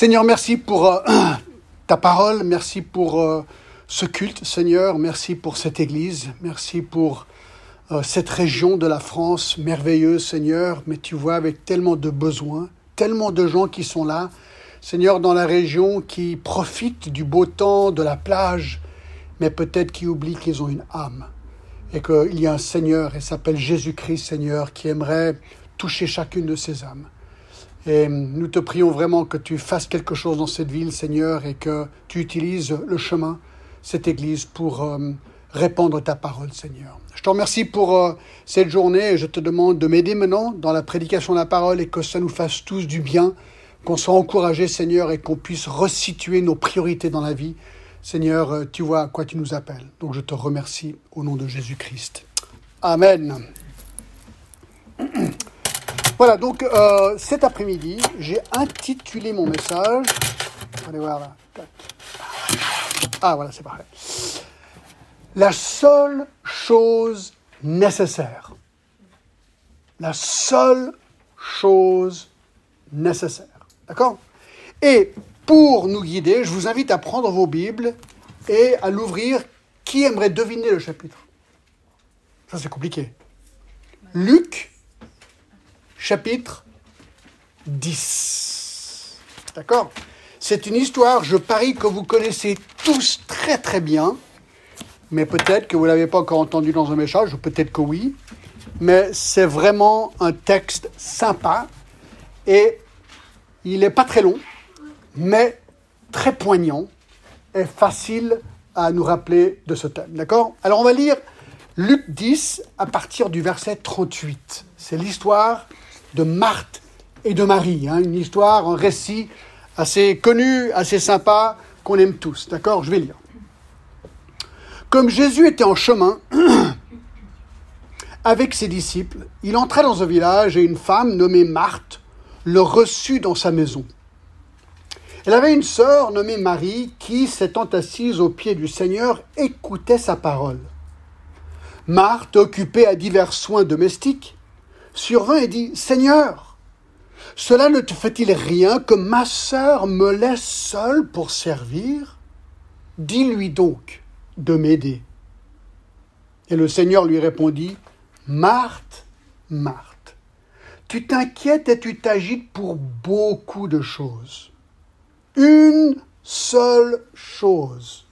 Seigneur, merci pour euh, ta parole, merci pour euh, ce culte, Seigneur, merci pour cette Église, merci pour euh, cette région de la France merveilleuse, Seigneur, mais tu vois avec tellement de besoins, tellement de gens qui sont là, Seigneur, dans la région qui profitent du beau temps, de la plage, mais peut-être qui oublient qu'ils ont une âme et qu'il y a un Seigneur, et s'appelle Jésus-Christ, Seigneur, qui aimerait toucher chacune de ces âmes. Et nous te prions vraiment que tu fasses quelque chose dans cette ville, Seigneur, et que tu utilises le chemin, cette Église, pour euh, répandre ta parole, Seigneur. Je te remercie pour euh, cette journée et je te demande de m'aider maintenant dans la prédication de la parole et que ça nous fasse tous du bien, qu'on soit encouragés, Seigneur, et qu'on puisse resituer nos priorités dans la vie. Seigneur, euh, tu vois à quoi tu nous appelles. Donc je te remercie au nom de Jésus-Christ. Amen. Voilà, donc euh, cet après-midi, j'ai intitulé mon message. Allez voir là. Ah voilà, c'est parfait. La seule chose nécessaire. La seule chose nécessaire. D'accord? Et pour nous guider, je vous invite à prendre vos Bibles et à l'ouvrir. Qui aimerait deviner le chapitre? Ça, c'est compliqué. Luc chapitre 10. D'accord? C'est une histoire, je parie que vous connaissez tous très très bien, mais peut-être que vous ne l'avez pas encore entendu dans un message, ou peut-être que oui, mais c'est vraiment un texte sympa et il n'est pas très long, mais très poignant et facile à nous rappeler de ce thème. D'accord? Alors on va lire Luc 10 à partir du verset 38. C'est l'histoire de Marthe et de Marie. Hein, une histoire, un récit assez connu, assez sympa, qu'on aime tous. D'accord Je vais lire. Comme Jésus était en chemin avec ses disciples, il entra dans un village et une femme nommée Marthe le reçut dans sa maison. Elle avait une sœur nommée Marie qui, s'étant assise aux pieds du Seigneur, écoutait sa parole. Marthe, occupée à divers soins domestiques, survint et dit, Seigneur, cela ne te fait-il rien que ma sœur me laisse seule pour servir? Dis-lui donc de m'aider. Et le Seigneur lui répondit, Marthe, Marthe, tu t'inquiètes et tu t'agites pour beaucoup de choses. Une seule chose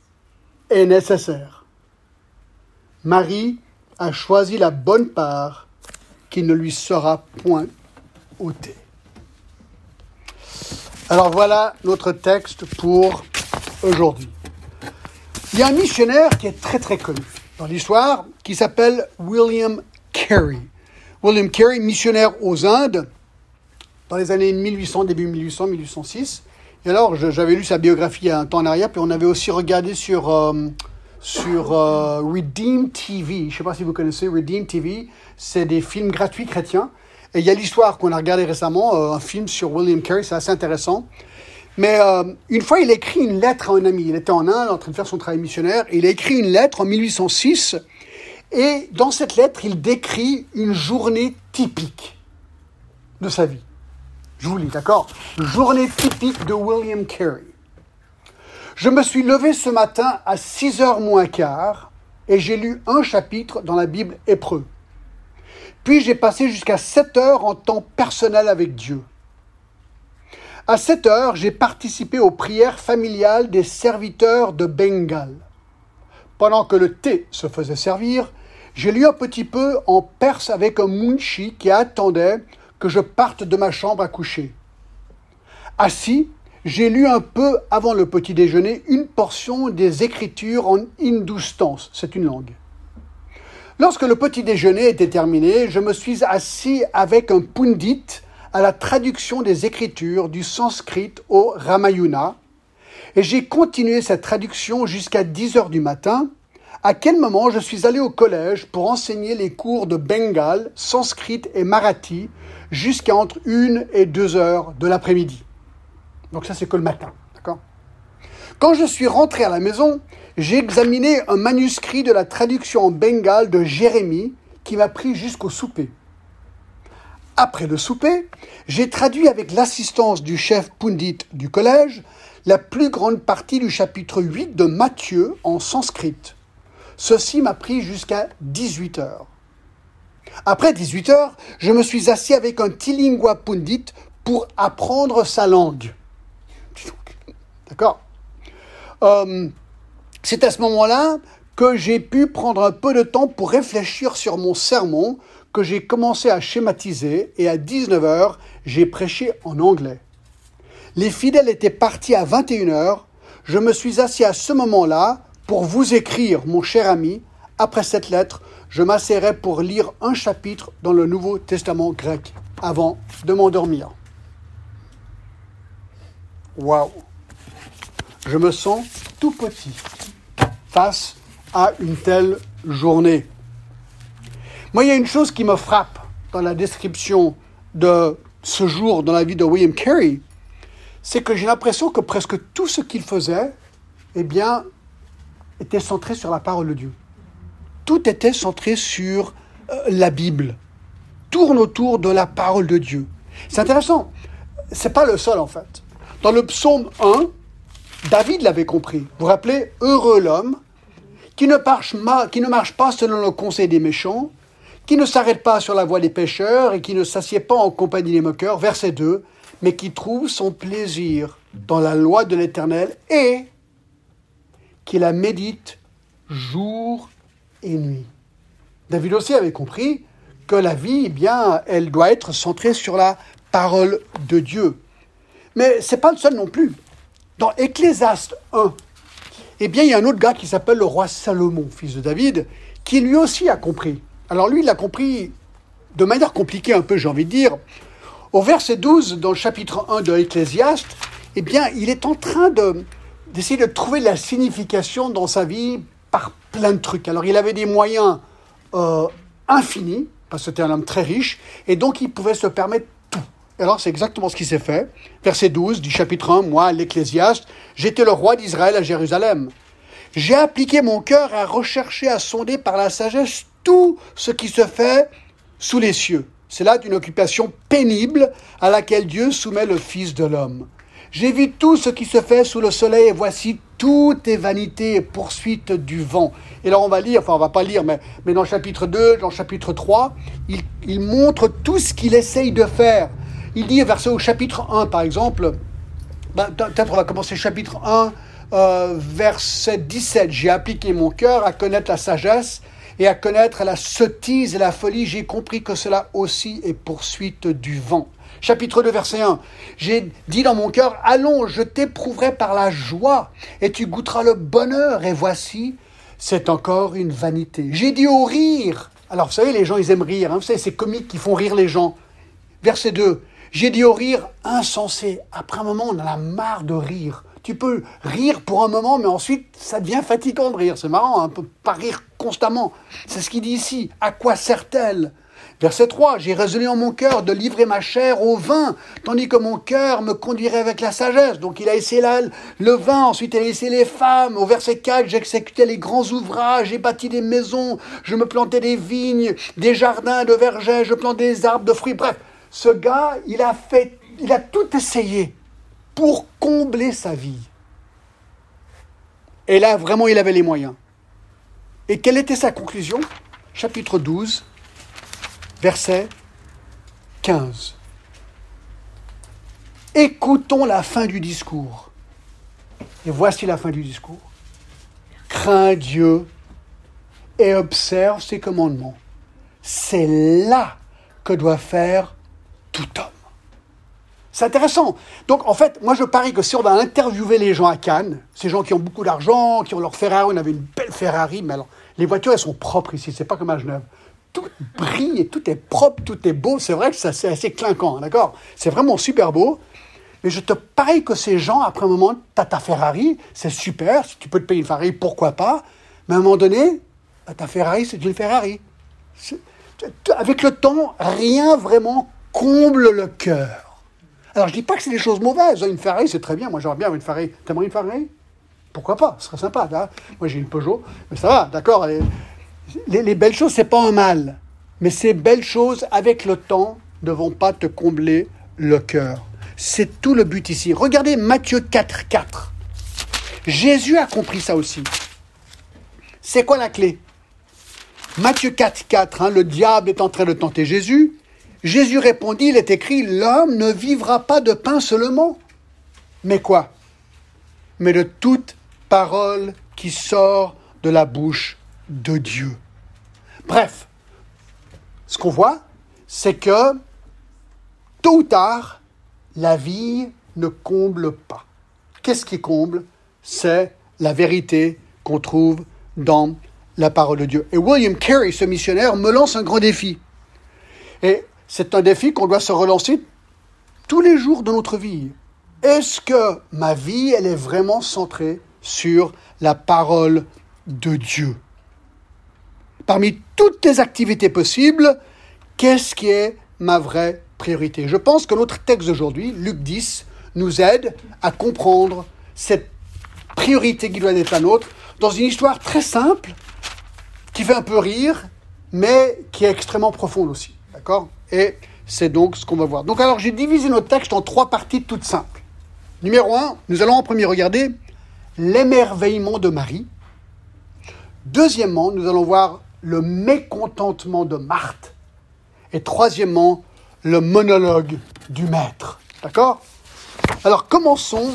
est nécessaire. Marie a choisi la bonne part ne lui sera point ôté. Alors voilà notre texte pour aujourd'hui. Il y a un missionnaire qui est très très connu dans l'histoire qui s'appelle William Carey. William Carey, missionnaire aux Indes dans les années 1800, début 1800, 1806. Et alors, j'avais lu sa biographie il y a un temps en arrière, puis on avait aussi regardé sur, euh, sur euh, Redeem TV. Je ne sais pas si vous connaissez Redeem TV c'est des films gratuits chrétiens. Et il y a l'histoire qu'on a regardé récemment, euh, un film sur William Carey, c'est assez intéressant. Mais euh, une fois, il a écrit une lettre à un ami. Il était en Inde en train de faire son travail missionnaire. Il a écrit une lettre en 1806. Et dans cette lettre, il décrit une journée typique de sa vie. Je vous lis, d'accord? Journée typique de William Carey. Je me suis levé ce matin à 6 heures moins quart et j'ai lu un chapitre dans la Bible hébreu. Puis j'ai passé jusqu'à 7 heures en temps personnel avec Dieu. À 7 heures, j'ai participé aux prières familiales des serviteurs de Bengale. Pendant que le thé se faisait servir, j'ai lu un petit peu en perse avec un munchi qui attendait que je parte de ma chambre à coucher. Assis, j'ai lu un peu avant le petit déjeuner une portion des Écritures en hindoustan, c'est une langue. Lorsque le petit déjeuner était terminé, je me suis assis avec un pundit à la traduction des Écritures du sanskrit au Ramayana, et j'ai continué cette traduction jusqu'à 10 heures du matin, à quel moment je suis allé au collège pour enseigner les cours de Bengale, sanskrit et marathi jusqu'à entre 1 et 2 heures de l'après-midi. Donc ça c'est que le matin, d'accord? Quand je suis rentré à la maison, j'ai examiné un manuscrit de la traduction en bengale de Jérémie qui m'a pris jusqu'au souper. Après le souper, j'ai traduit avec l'assistance du chef pundit du collège la plus grande partie du chapitre 8 de Matthieu en sanskrit. Ceci m'a pris jusqu'à 18 heures. Après 18 heures, je me suis assis avec un Tilingua Pundit pour apprendre sa langue. D'accord euh, C'est à ce moment-là que j'ai pu prendre un peu de temps pour réfléchir sur mon sermon que j'ai commencé à schématiser et à 19h, j'ai prêché en anglais. Les fidèles étaient partis à 21h. Je me suis assis à ce moment-là pour vous écrire, mon cher ami. Après cette lettre, je m'asserai pour lire un chapitre dans le Nouveau Testament grec avant de m'endormir. Waouh Je me sens tout petit face à une telle journée. Moi, il y a une chose qui me frappe dans la description de ce jour dans la vie de William Carey, c'est que j'ai l'impression que presque tout ce qu'il faisait, eh bien, était centré sur la parole de Dieu. Tout était centré sur euh, la Bible, tourne autour de la parole de Dieu. C'est intéressant. C'est pas le seul en fait. Dans le psaume 1, David l'avait compris. Vous vous rappelez, heureux l'homme qui ne, marche pas selon le conseil des méchants, qui ne s'arrête pas sur la voie des pécheurs et qui ne s'assied pas en compagnie des moqueurs, verset 2, mais qui trouve son plaisir dans la loi de l'Éternel et qui la médite jour et nuit. David aussi avait compris que la vie, eh bien, elle doit être centrée sur la parole de Dieu. Mais c'est pas le seul non plus. Dans Ecclésiaste 1, eh bien, il y a un autre gars qui s'appelle le roi Salomon, fils de David, qui lui aussi a compris. Alors lui, il a compris de manière compliquée un peu, j'ai envie de dire. Au verset 12, dans le chapitre 1 de l'Ecclésiaste, eh bien, il est en train de, d'essayer de trouver la signification dans sa vie par plein de trucs. Alors, il avait des moyens euh, infinis, parce que c'était un homme très riche, et donc il pouvait se permettre tout. alors, c'est exactement ce qui s'est fait. Verset 12 du chapitre 1, moi, l'Ecclésiaste, j'étais le roi d'Israël à Jérusalem. J'ai appliqué mon cœur à rechercher, à sonder par la sagesse tout ce qui se fait sous les cieux. C'est là d'une occupation pénible à laquelle Dieu soumet le Fils de l'homme. J'ai vu tout ce qui se fait sous le soleil et voici tout est vanité et poursuite du vent. Et là on va lire, enfin on va pas lire, mais, mais dans chapitre 2, dans chapitre 3, il, il montre tout ce qu'il essaye de faire. Il dit, verset au chapitre 1 par exemple, ben, peut-être on va commencer chapitre 1, euh, verset 17, j'ai appliqué mon cœur à connaître la sagesse et à connaître la sottise et la folie, j'ai compris que cela aussi est poursuite du vent. Chapitre 2, verset 1. J'ai dit dans mon cœur, allons, je t'éprouverai par la joie, et tu goûteras le bonheur, et voici, c'est encore une vanité. J'ai dit au rire. Alors, vous savez, les gens, ils aiment rire. Hein. Vous savez, c'est comiques qui font rire les gens. Verset 2. J'ai dit au rire insensé. Après un moment, on en a marre de rire. Tu peux rire pour un moment, mais ensuite, ça devient fatigant de rire. C'est marrant, un peu pas rire constamment. C'est ce qu'il dit ici. À quoi sert-elle? Verset 3, j'ai résolu en mon cœur de livrer ma chair au vin, tandis que mon cœur me conduirait avec la sagesse. Donc il a essayé le vin, ensuite il a essayé les femmes. Au verset 4, j'exécutais les grands ouvrages, j'ai bâti des maisons, je me plantais des vignes, des jardins de vergers, je plantais des arbres de fruits. Bref, ce gars, il a fait, il a tout essayé pour combler sa vie. Et là, vraiment, il avait les moyens. Et quelle était sa conclusion? Chapitre 12, verset 15. Écoutons la fin du discours. Et voici la fin du discours. Crains Dieu et observe ses commandements. C'est là que doit faire homme. C'est intéressant. Donc, en fait, moi, je parie que si on va interviewer les gens à Cannes, ces gens qui ont beaucoup d'argent, qui ont leur Ferrari, on avait une belle Ferrari, mais alors, les voitures, elles sont propres ici, c'est pas comme à Genève tout brille tout est propre, tout est beau. C'est vrai que c'est assez clinquant, hein, d'accord? C'est vraiment super beau. Mais je te parie que ces gens, après un moment, tu as ta Ferrari, c'est super, si tu peux te payer une Ferrari, pourquoi pas? Mais à un moment donné, bah, ta Ferrari, c'est une Ferrari. Avec le temps, rien vraiment comble le cœur. Alors je dis pas que c'est des choses mauvaises. Une Ferrari, c'est très bien. Moi, j'aurais bien une Ferrari. T'aimerais une Ferrari? Pourquoi pas? Ce serait sympa. Moi, j'ai une Peugeot. Mais ça va, d'accord les, belles choses, c'est pas un mal. Mais ces belles choses, avec le temps, ne vont pas te combler le cœur. C'est tout le but ici. Regardez Matthieu 4, 4. Jésus a compris ça aussi. C'est quoi la clé? Matthieu 4, 4, hein, le diable est en train de tenter Jésus. Jésus répondit, il est écrit, l'homme ne vivra pas de pain seulement. Mais quoi? Mais de toute parole qui sort de la bouche de Dieu. Bref, ce qu'on voit, c'est que tôt ou tard, la vie ne comble pas. Qu'est-ce qui comble? C'est la vérité qu'on trouve dans la parole de Dieu. Et William Carey, ce missionnaire, me lance un grand défi. C'est un défi qu'on doit se relancer tous les jours de notre vie. Est-ce que ma vie, elle est vraiment centrée sur la parole de Dieu? Parmi toutes les activités possibles, qu'est-ce qui est ma vraie priorité? Je pense que notre texte d'aujourd'hui, Luc 10, nous aide à comprendre cette priorité qui doit être la nôtre dans une histoire très simple, qui fait un peu rire, mais qui est extrêmement profonde aussi. D'accord? Et c'est donc ce qu'on va voir. Donc alors j'ai divisé notre texte en trois parties toutes simples. Numéro un, nous allons en premier regarder l'émerveillement de Marie. Deuxièmement, nous allons voir le mécontentement de Marthe. Et troisièmement, le monologue du maître. D'accord? Alors commençons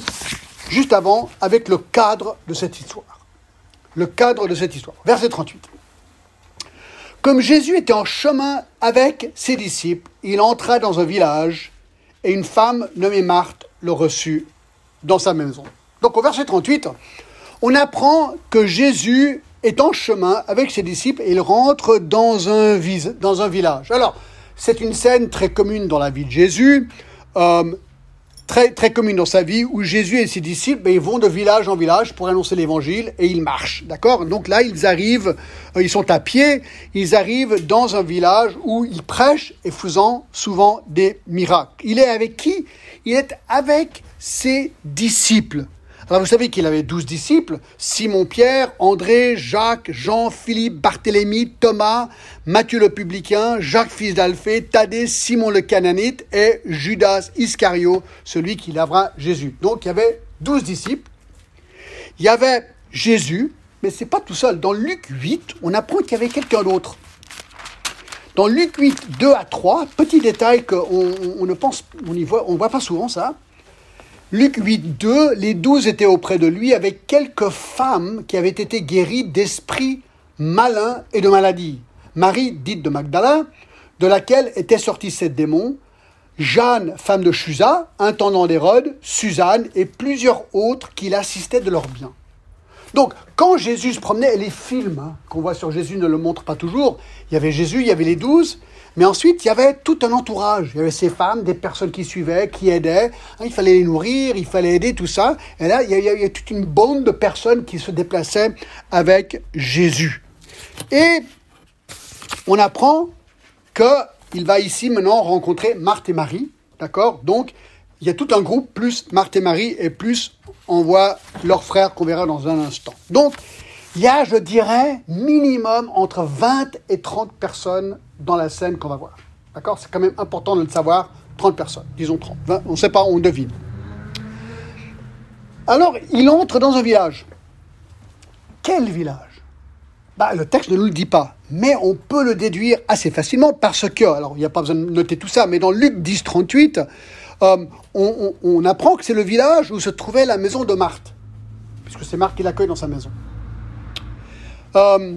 juste avant avec le cadre de cette histoire. Le cadre de cette histoire. Verset 38. Comme Jésus était en chemin avec ses disciples, il entra dans un village et une femme nommée Marthe le reçut dans sa maison. Donc au verset 38, on apprend que Jésus est en chemin avec ses disciples et il rentre dans un, village. Alors, c'est une scène très commune dans la vie de Jésus. Euh, très, très commune dans sa vie où Jésus et ses disciples ben, ils vont de village en village pour annoncer l'évangile et ils marchent. D'accord? Donc là, ils arrivent, euh, ils sont à pied, ils arrivent dans un village où ils prêchent et faisant souvent des miracles. Il est avec qui? Il est avec ses disciples. Alors vous savez qu'il avait douze disciples, Simon-Pierre, André, Jacques, Jean, Philippe, Barthélemy, Thomas, Matthieu le publicain, Jacques fils d'Alphée, Thaddée, Simon le cananite et Judas Iscario, celui qui lavera Jésus. Donc il y avait douze disciples. Il y avait Jésus, mais c'est pas tout seul. Dans Luc 8, on apprend qu'il y avait quelqu'un d'autre. Dans Luc 8, 2 à 3, petit détail qu'on on ne pense, on y voit, on voit pas souvent ça. Luc 8, 2, les douze étaient auprès de lui avec quelques femmes qui avaient été guéries d'esprits malins et de maladies. Marie, dite de Magdala, de laquelle étaient sortis sept démons, Jeanne, femme de Chusa, intendant d'Hérode, Suzanne et plusieurs autres qui l'assistaient de leurs biens. Donc, quand Jésus se promenait, les films hein, qu'on voit sur Jésus ne le montrent pas toujours, il y avait Jésus, il y avait les douze, mais ensuite, il y avait tout un entourage. Il y avait ces femmes, des personnes qui suivaient, qui aidaient. Hein, il fallait les nourrir, il fallait aider, tout ça. Et là, il y, avait toute une bande de personnes qui se déplaçaient avec Jésus. Et on apprend qu'il va ici maintenant rencontrer Marthe et Marie. D'accord? Donc, il y a tout un groupe, plus Marthe et Marie, et plus on voit leurs frères qu'on verra dans un instant. Donc, il y a, je dirais, minimum entre 20 et 30 personnes dans la scène qu'on va voir. D'accord? C'est quand même important de le savoir. 30 personnes, disons 30. on ne sait pas, on devine. Alors, il entre dans un village. Quel village? Bah, Le texte ne nous le dit pas, mais on peut le déduire assez facilement parce que, alors il n'y a pas besoin de noter tout ça, mais dans Luc 10, 38, euh, on, apprend que c'est le village où se trouvait la maison de Marthe, puisque c'est Marthe qui l'accueille dans sa maison. Euh,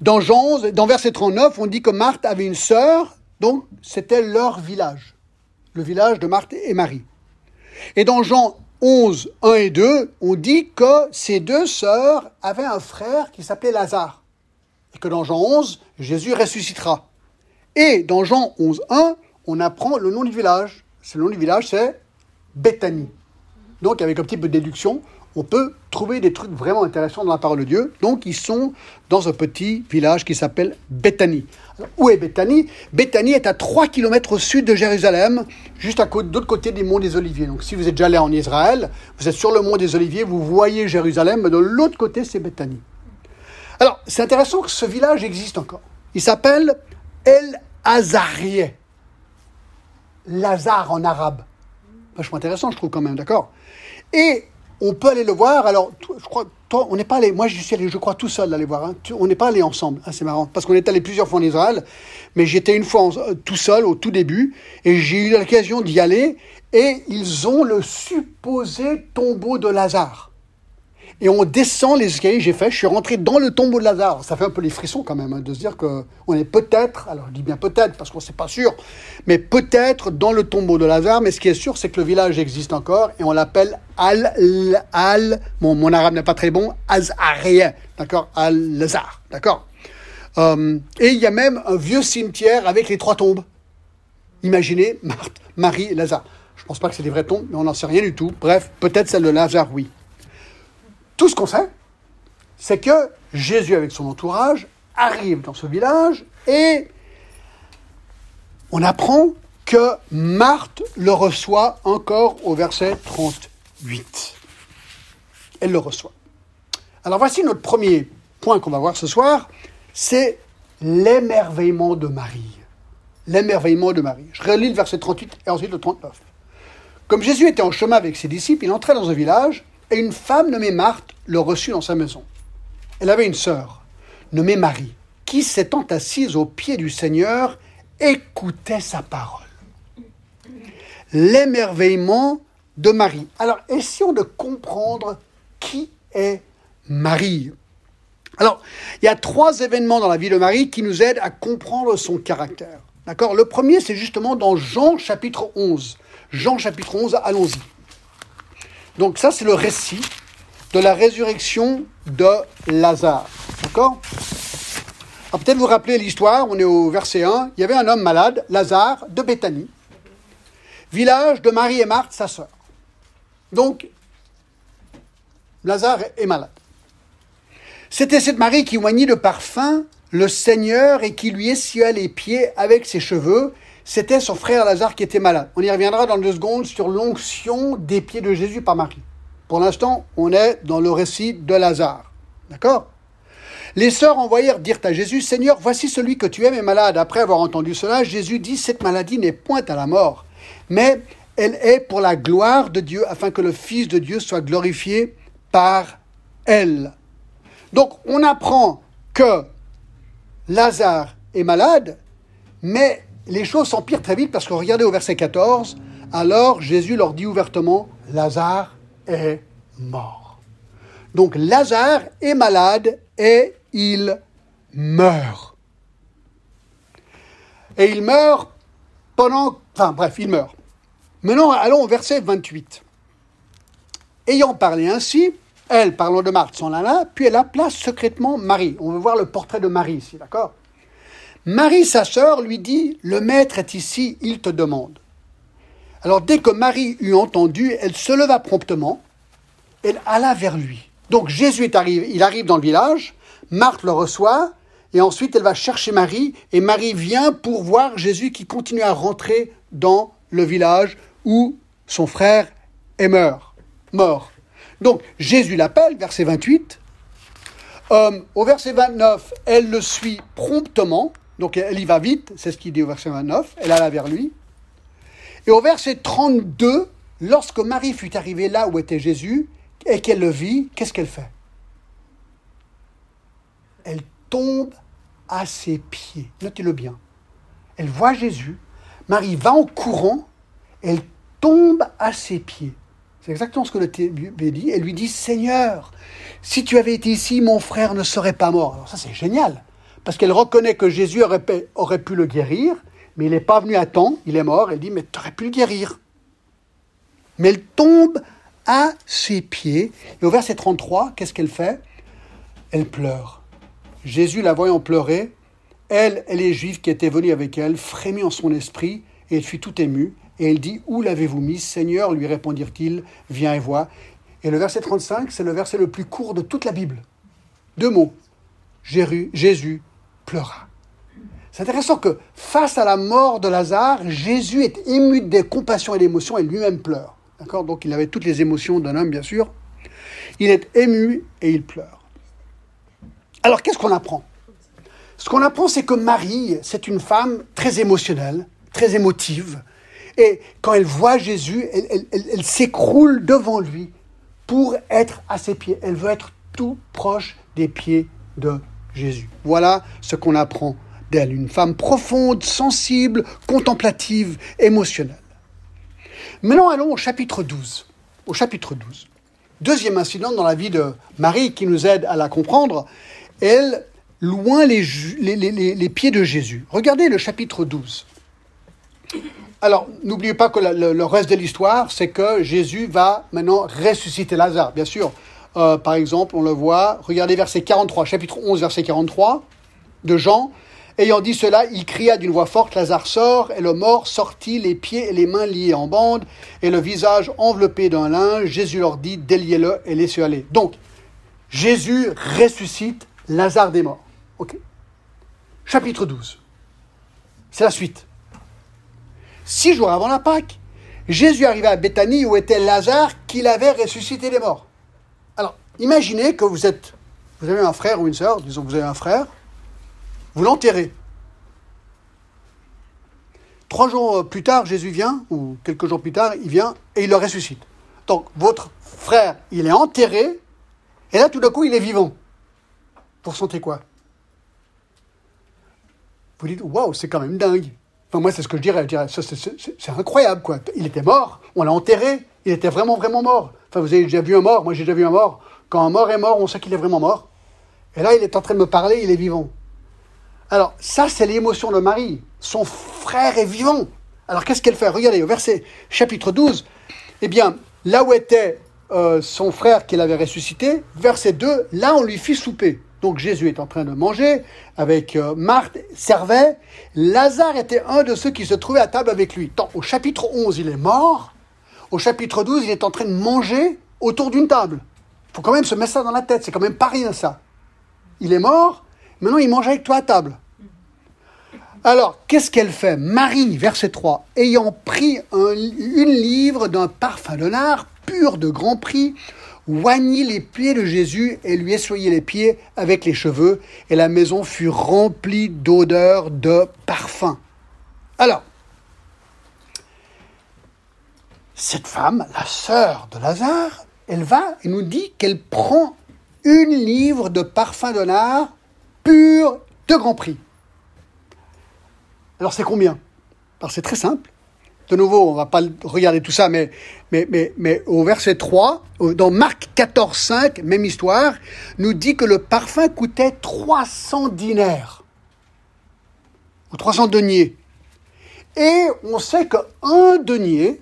dans Jean dans verset 39, on dit que Marthe avait une sœur, donc c'était leur village, le village de Marthe et Marie. Et dans Jean 11, 1 et 2, on dit que ces deux sœurs avaient un frère qui s'appelait Lazare. Et que dans Jean 11, Jésus ressuscitera. Et dans Jean 11, 1, on apprend le nom du village. Le nom du village, c'est Bethanie. Donc, avec un petit peu de déduction, on peut trouver des trucs vraiment intéressants dans la parole de Dieu. Donc, ils sont dans un petit village qui s'appelle Bethanie. où est Bethanie? Bethanie est à 3 km au sud de Jérusalem, juste à côté, d'autre côté des monts des Oliviers. Donc, si vous êtes déjà allé en Israël, vous êtes sur le mont des Oliviers, vous voyez Jérusalem, mais de l'autre côté, c'est Bethanie. Alors, c'est intéressant que ce village existe encore. Il s'appelle El Azarieh. Lazare en arabe. Vachement intéressant, je trouve quand même, d'accord? Et on peut aller le voir. Alors, je crois, toi, on n'est pas allé. Moi, je suis allé, je crois, tout seul d'aller voir. Hein. On n'est pas allé ensemble. Ah, c'est marrant, parce qu'on est allé plusieurs fois en Israël, mais j'étais une fois euh, tout seul au tout début, et j'ai eu l'occasion d'y aller. Et ils ont le supposé tombeau de Lazare et on descend les escaliers, j'ai fait, je suis rentré dans le tombeau de Lazare. Ça fait un peu les frissons quand même, hein, de se dire qu'on est peut-être, alors je dis bien peut-être parce qu'on ne sait pas sûr, mais peut-être dans le tombeau de Lazare, mais ce qui est sûr, c'est que le village existe encore et on l'appelle Al, Al, bon, mon arabe n'est pas très bon, Azarien, d'accord, Al-Lazare, d'accord? Euh, et il y a même un vieux cimetière avec les trois tombes. Imaginez Marthe, Marie, Lazare. Je ne pense pas que c'est des vraies tombes, mais on n'en sait rien du tout. Bref, peut-être celle de Lazare, oui. Tout ce qu'on sait, c'est que Jésus, avec son entourage, arrive dans ce village et on apprend que Marthe le reçoit encore au verset 38. Elle le reçoit. Alors voici notre premier point qu'on va voir ce soir, c'est l'émerveillement de Marie. L'émerveillement de Marie. Je relis le verset 38 et ensuite le 39. Comme Jésus était en chemin avec ses disciples, il entrait dans un village et une femme nommée Marthe le reçut dans sa maison. Elle avait une sœur, nommée Marie, qui, s'étant assise aux pieds du Seigneur, écoutait sa parole. L'émerveillement de Marie. Alors, essayons de comprendre qui est Marie. Alors, il y a trois événements dans la vie de Marie qui nous aident à comprendre son caractère. D'accord? Le premier, c'est justement dans Jean chapitre 11. Jean chapitre 11, allons-y. Donc ça, c'est le récit de la résurrection de Lazare. D'accord? Peut-être vous rappelez l'histoire, on est au verset 1. Il y avait un homme malade, Lazare, de Béthanie, village de Marie et Marthe, sa sœur. Donc, Lazare est malade. C'était cette Marie qui oignit de parfum le Seigneur et qui lui essuya les pieds avec ses cheveux c'était son frère Lazare qui était malade. On y reviendra dans deux secondes sur l'onction des pieds de Jésus par Marie. Pour l'instant, on est dans le récit de Lazare. D'accord? Les sœurs envoyèrent dire à Jésus, Seigneur, voici celui que tu aimes est malade. Après avoir entendu cela, Jésus dit, cette maladie n'est point à la mort, mais elle est pour la gloire de Dieu, afin que le Fils de Dieu soit glorifié par elle. Donc on apprend que Lazare est malade, mais les choses s'empirent très vite parce que regardez au verset 14, alors Jésus leur dit ouvertement, Lazare est mort. Donc Lazare est malade et il meurt. Et il meurt pendant... Enfin bref, il meurt. Maintenant, allons au verset 28. Ayant parlé ainsi, elle, parlant de Marthe, s'en alla, puis elle appela secrètement Marie. On veut voir le portrait de Marie ici, d'accord? Marie, sa sœur, lui dit, Le maître est ici, il te demande. Alors dès que Marie eut entendu, elle se leva promptement, elle alla vers lui. Donc Jésus est arrivé, il arrive dans le village, Marthe le reçoit, et ensuite elle va chercher Marie, et Marie vient pour voir Jésus qui continue à rentrer dans le village où son frère est mort. mort. Donc Jésus l'appelle, verset 28. Euh, au verset 29, elle le suit promptement. Donc elle y va vite, c'est ce qu'il dit au verset 29, elle alla vers lui. Et au verset 32, lorsque Marie fut arrivée là où était Jésus et qu'elle le vit, qu'est-ce qu'elle fait? Elle tombe à ses pieds. Notez-le bien. Elle voit Jésus, Marie va en courant, elle tombe à ses pieds. C'est exactement ce que le dit. Elle lui dit, Seigneur, si tu avais été ici, mon frère ne serait pas mort. Alors ça, c'est génial parce qu'elle reconnaît que Jésus aurait, pu le guérir, mais il n'est pas venu à temps, il est mort, elle dit, mais tu aurais pu le guérir. Mais elle tombe à ses pieds, et au verset 33, qu'est-ce qu'elle fait? Elle pleure. Jésus, la voyant pleurer, elle et les Juifs qui étaient venus avec elle frémit en son esprit, et elle fut tout émue, et elle dit, Où l'avez-vous mis? Seigneur, lui répondirent-ils, viens et vois. Et le verset 35, c'est le verset le plus court de toute la Bible. Deux mots. Jésus pleura. C'est intéressant que face à la mort de Lazare, Jésus est ému des compassions et d'émotions et lui-même pleure. D'accord? Donc il avait toutes les émotions d'un homme, bien sûr. Il est ému et il pleure. Alors qu'est-ce qu'on apprend? Ce qu'on apprend, c'est que Marie, c'est une femme très émotionnelle, très émotive. Et quand elle voit Jésus, elle, s'écroule devant lui pour être à ses pieds. Elle veut être tout proche des pieds de Voilà ce qu'on apprend d'elle. Une femme profonde, sensible, contemplative, émotionnelle. Maintenant, allons au chapitre 12. Au chapitre 12. Deuxième incident dans la vie de Marie qui nous aide à la comprendre. Elle loin les, les, pieds de Jésus. Regardez le chapitre 12. Alors, n'oubliez pas que le, reste de l'histoire, c'est que Jésus va maintenant ressusciter Lazare, bien sûr. Euh, par exemple, on le voit, regardez verset 43, chapitre 11, verset 43 de Jean. Ayant dit cela, il cria d'une voix forte, Lazare sort, et le mort sortit, les pieds et les mains liés en bande, et le visage enveloppé d'un linge. Jésus leur dit, déliez-le et laissez-le aller. Donc, Jésus ressuscite Lazare des morts. Chapitre 12. C'est la suite. Six jours avant la Pâque, Jésus arriva à Béthanie où était Lazare qu'il avait ressuscité des morts. Imaginez que vous êtes, vous avez un frère ou une sœur, disons que vous avez un frère, vous l'enterrez. Trois jours plus tard, Jésus vient, ou quelques jours plus tard, il vient et il le ressuscite. Donc, votre frère, il est enterré, et là, tout d'un coup, il est vivant. Vous ressentez quoi? Vous dites, waouh, c'est quand même dingue. Enfin, moi, c'est ce que je dirais. c'est incroyable, quoi. Il était mort, on l'a enterré, il était vraiment, vraiment mort. Enfin, vous avez déjà vu un mort, moi j'ai déjà vu un mort. Quand un mort est mort, on sait qu'il est vraiment mort. Et là, il est en train de me parler, il est vivant. Alors, ça, c'est l'émotion de Marie. Son frère est vivant. Alors, qu'est-ce qu'elle fait? Regardez, au verset chapitre 12, eh bien, là où était euh, son frère qu'il avait ressuscité, verset 2, là, on lui fit souper. Donc Jésus est en train de manger avec euh, Marthe, servait. Lazare était un de ceux qui se trouvaient à table avec lui. Au chapitre 11, il est mort. Au chapitre 12, il est en train de manger autour d'une table. Faut quand même se mettre ça dans la tête. C'est quand même pas rien ça. Il est mort. Maintenant, il mange avec toi à table. Alors, qu'est-ce qu'elle fait? Marie, verset 3, ayant pris une livre d'un parfum de nard pur de grand prix, oignit les pieds de Jésus et lui essoyait les pieds avec les cheveux, et la maison fut remplie d'odeurs de parfum. Alors, cette femme, la sœur de Lazare, elle va et nous dit qu'elle prend une livre de parfum de pur de grand prix. Alors c'est combien? C'est très simple de nouveau, on va pas regarder tout ça, mais au verset 3, dans Marc 14, 5, même histoire, nous dit que le parfum coûtait 300 dinars, ou 300 deniers. Et on sait qu'un denier,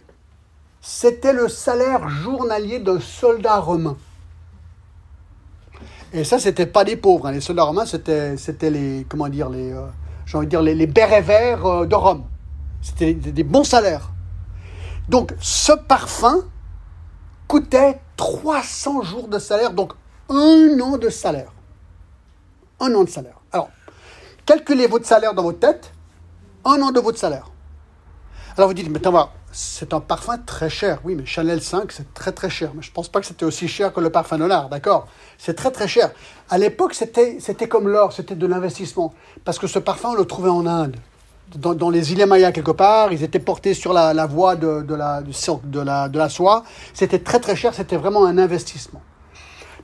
c'était le salaire journalier d'un soldat romain. Et ça, c'était pas des pauvres. Hein. Les soldats romains, c'était, les, comment dire, les, euh, bérets verts euh, de Rome. C'était des bons salaires. Donc ce parfum coûtait 300 jours de salaire, donc un an de salaire. Un an de salaire. Alors, calculez votre salaire dans votre tête, un an de votre salaire. Alors vous dites, mais attends, c'est un parfum très cher. Oui, mais Chanel 5, c'est très très cher. Mais je ne pense pas que c'était aussi cher que le parfum de l'art, d'accord? C'est très très cher. À l'époque, c'était, c'était comme l'or, c'était de l'investissement. Parce que ce parfum, on le trouvait en Inde dans, les îles Mayas quelque part, ils étaient portés sur la, voie de, la, de, la, de la soie. C'était très très cher, c'était vraiment un investissement.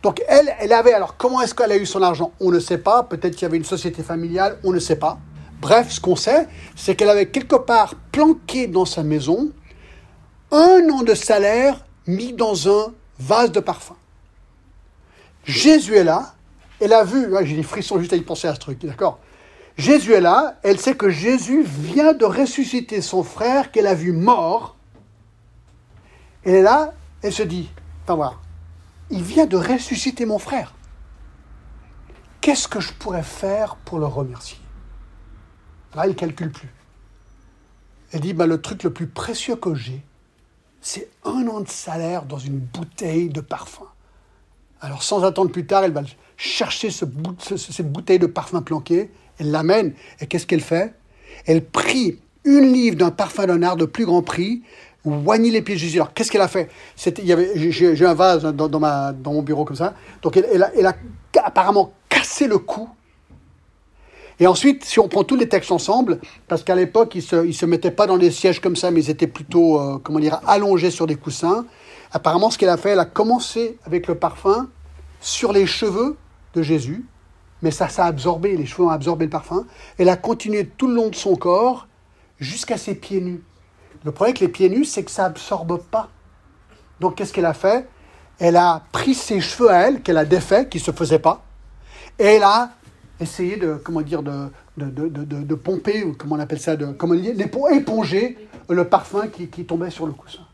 Donc elle, elle avait, alors comment est-ce qu'elle a eu son argent? On ne sait pas, peut-être qu'il y avait une société familiale, on ne sait pas. Bref, ce qu'on sait, c'est qu'elle avait quelque part planqué dans sa maison un an de salaire mis dans un vase de parfum. Jésus est là, elle a vu, j'ai des frissons juste à y penser à ce truc, d'accord Jésus est là, elle sait que Jésus vient de ressusciter son frère qu'elle a vu mort. Elle est là, elle se dit, attends voir, il vient de ressusciter mon frère. Qu'est-ce que je pourrais faire pour le remercier? Là, elle ne calcule plus. Elle dit, bah, le truc le plus précieux que j'ai, c'est un an de salaire dans une bouteille de parfum. Alors sans attendre plus tard, elle va chercher ce, cette bouteille de parfum planquée elle l'amène. Et qu'est-ce qu'elle fait? Elle prit une livre d'un parfum d'un art de plus grand prix, oignit les pieds de Jésus. Alors, qu'est-ce qu'elle a fait? J'ai un vase dans, ma, dans mon bureau comme ça. Donc, elle, a, apparemment cassé le cou. Et ensuite, si on prend tous les textes ensemble, parce qu'à l'époque, ils ne se, mettaient pas dans des sièges comme ça, mais ils étaient plutôt, euh, comment dire, allongés sur des coussins. Apparemment, ce qu'elle a fait, elle a commencé avec le parfum sur les cheveux de Jésus, mais ça, ça a absorbé, les cheveux ont absorbé le parfum. Elle a continué tout le long de son corps jusqu'à ses pieds nus. Le problème avec les pieds nus, c'est que ça absorbe pas. Donc, qu'est-ce qu'elle a fait? Elle a pris ses cheveux à elle, qu'elle a défaits, qui ne se faisaient pas, et elle a essayé de, comment dire, de, de, de, de pomper, ou comment on appelle ça, de, comment éponger le parfum qui, qui tombait sur le coussin.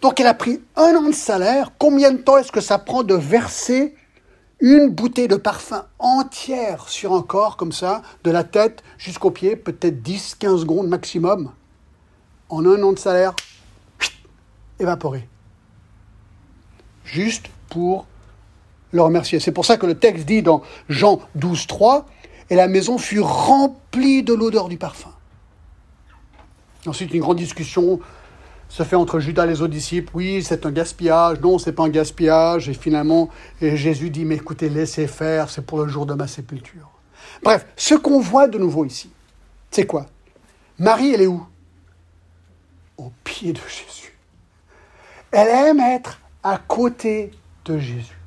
Donc, elle a pris un an de salaire. Combien de temps est-ce que ça prend de verser une bouteille de parfum entière sur un corps comme ça, de la tête jusqu'aux pieds, peut-être 10-15 secondes maximum, en un an de salaire, évaporé. Juste pour le remercier. C'est pour ça que le texte dit dans Jean 12, 3, et la maison fut remplie de l'odeur du parfum. Ensuite, une grande discussion se fait entre Judas et les autres disciples. Oui, c'est un gaspillage. Non, c'est pas un gaspillage. Et finalement, Jésus dit, mais écoutez, laissez faire, c'est pour le jour de ma sépulture. Bref, ce qu'on voit de nouveau ici, c'est quoi? Marie, elle est où? Au pied de Jésus. Elle aime être à côté de Jésus.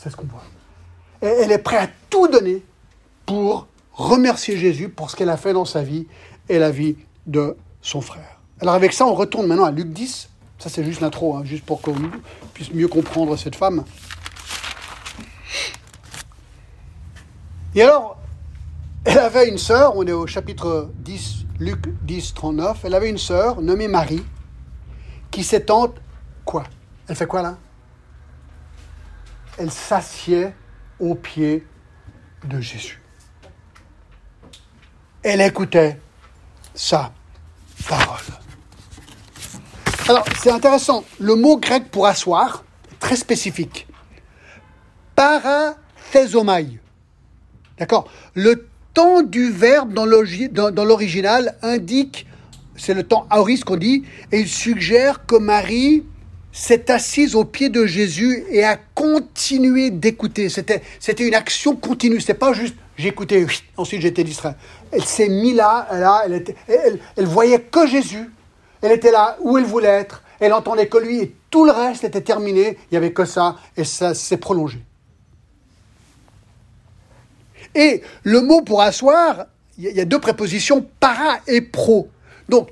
C'est ce qu'on voit. Et elle est prête à tout donner pour remercier Jésus pour ce qu'elle a fait dans sa vie et la vie de son frère. Alors avec ça, on retourne maintenant à Luc 10. Ça, c'est juste l'intro, hein, juste pour qu'on puisse mieux comprendre cette femme. Et alors, elle avait une sœur, on est au chapitre 10, Luc 10, 39, elle avait une sœur nommée Marie, qui s'étend, quoi? Elle fait quoi là? Elle s'assied aux pieds de Jésus. Elle écoutait sa parole. Alors, c'est intéressant. Le mot grec pour asseoir très spécifique. Parathésomai. D'accord? Le temps du verbe dans l'original indique, c'est le temps aoris qu'on dit, et il suggère que Marie s'est assise au pied de Jésus et a continué d'écouter. C'était, c'était une action continue. C'est pas juste j'écoutais, ensuite j'étais distrait. Elle s'est mise là, là elle, était, elle, elle voyait que Jésus. Elle était là où elle voulait être. Elle entendait que lui et tout le reste était terminé. Il n'y avait que ça et ça s'est prolongé. Et le mot pour asseoir, il y a deux prépositions, para et pro. Donc,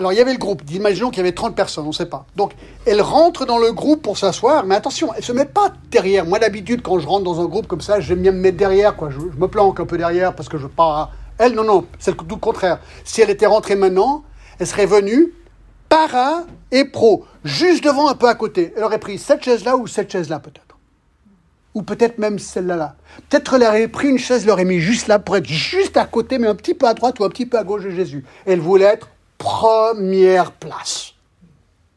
alors il y avait le groupe, imaginons qu'il y avait 30 personnes, on ne sait pas. Donc, elle rentre dans le groupe pour s'asseoir, mais attention, elle ne se met pas derrière. Moi, d'habitude, quand je rentre dans un groupe comme ça, j'aime bien me mettre derrière, quoi. Je, me planque un peu derrière parce que je pas. Elle, non, non, c'est tout le contraire. Si elle était rentrée maintenant, elle serait venue, para et pro, juste devant, un peu à côté. Elle aurait pris cette chaise-là ou cette chaise-là peut-être. Ou peut-être même celle-là. Là. Peut-être elle aurait pris une chaise, l'aurait mis juste là pour être juste à côté, mais un petit peu à droite ou un petit peu à gauche de Jésus. Elle voulait être première place.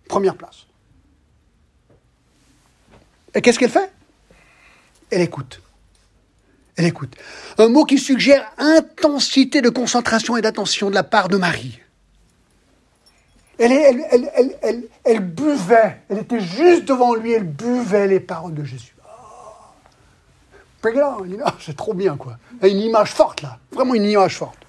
Première place. Et qu'est-ce qu'elle fait? Elle écoute. Elle écoute. Un mot qui suggère intensité de concentration et d'attention de la part de Marie. Elle, buvait, elle était juste devant lui, elle buvait les paroles de Jésus. Oh. c'est trop bien, quoi. Une image forte, là. Vraiment une image forte.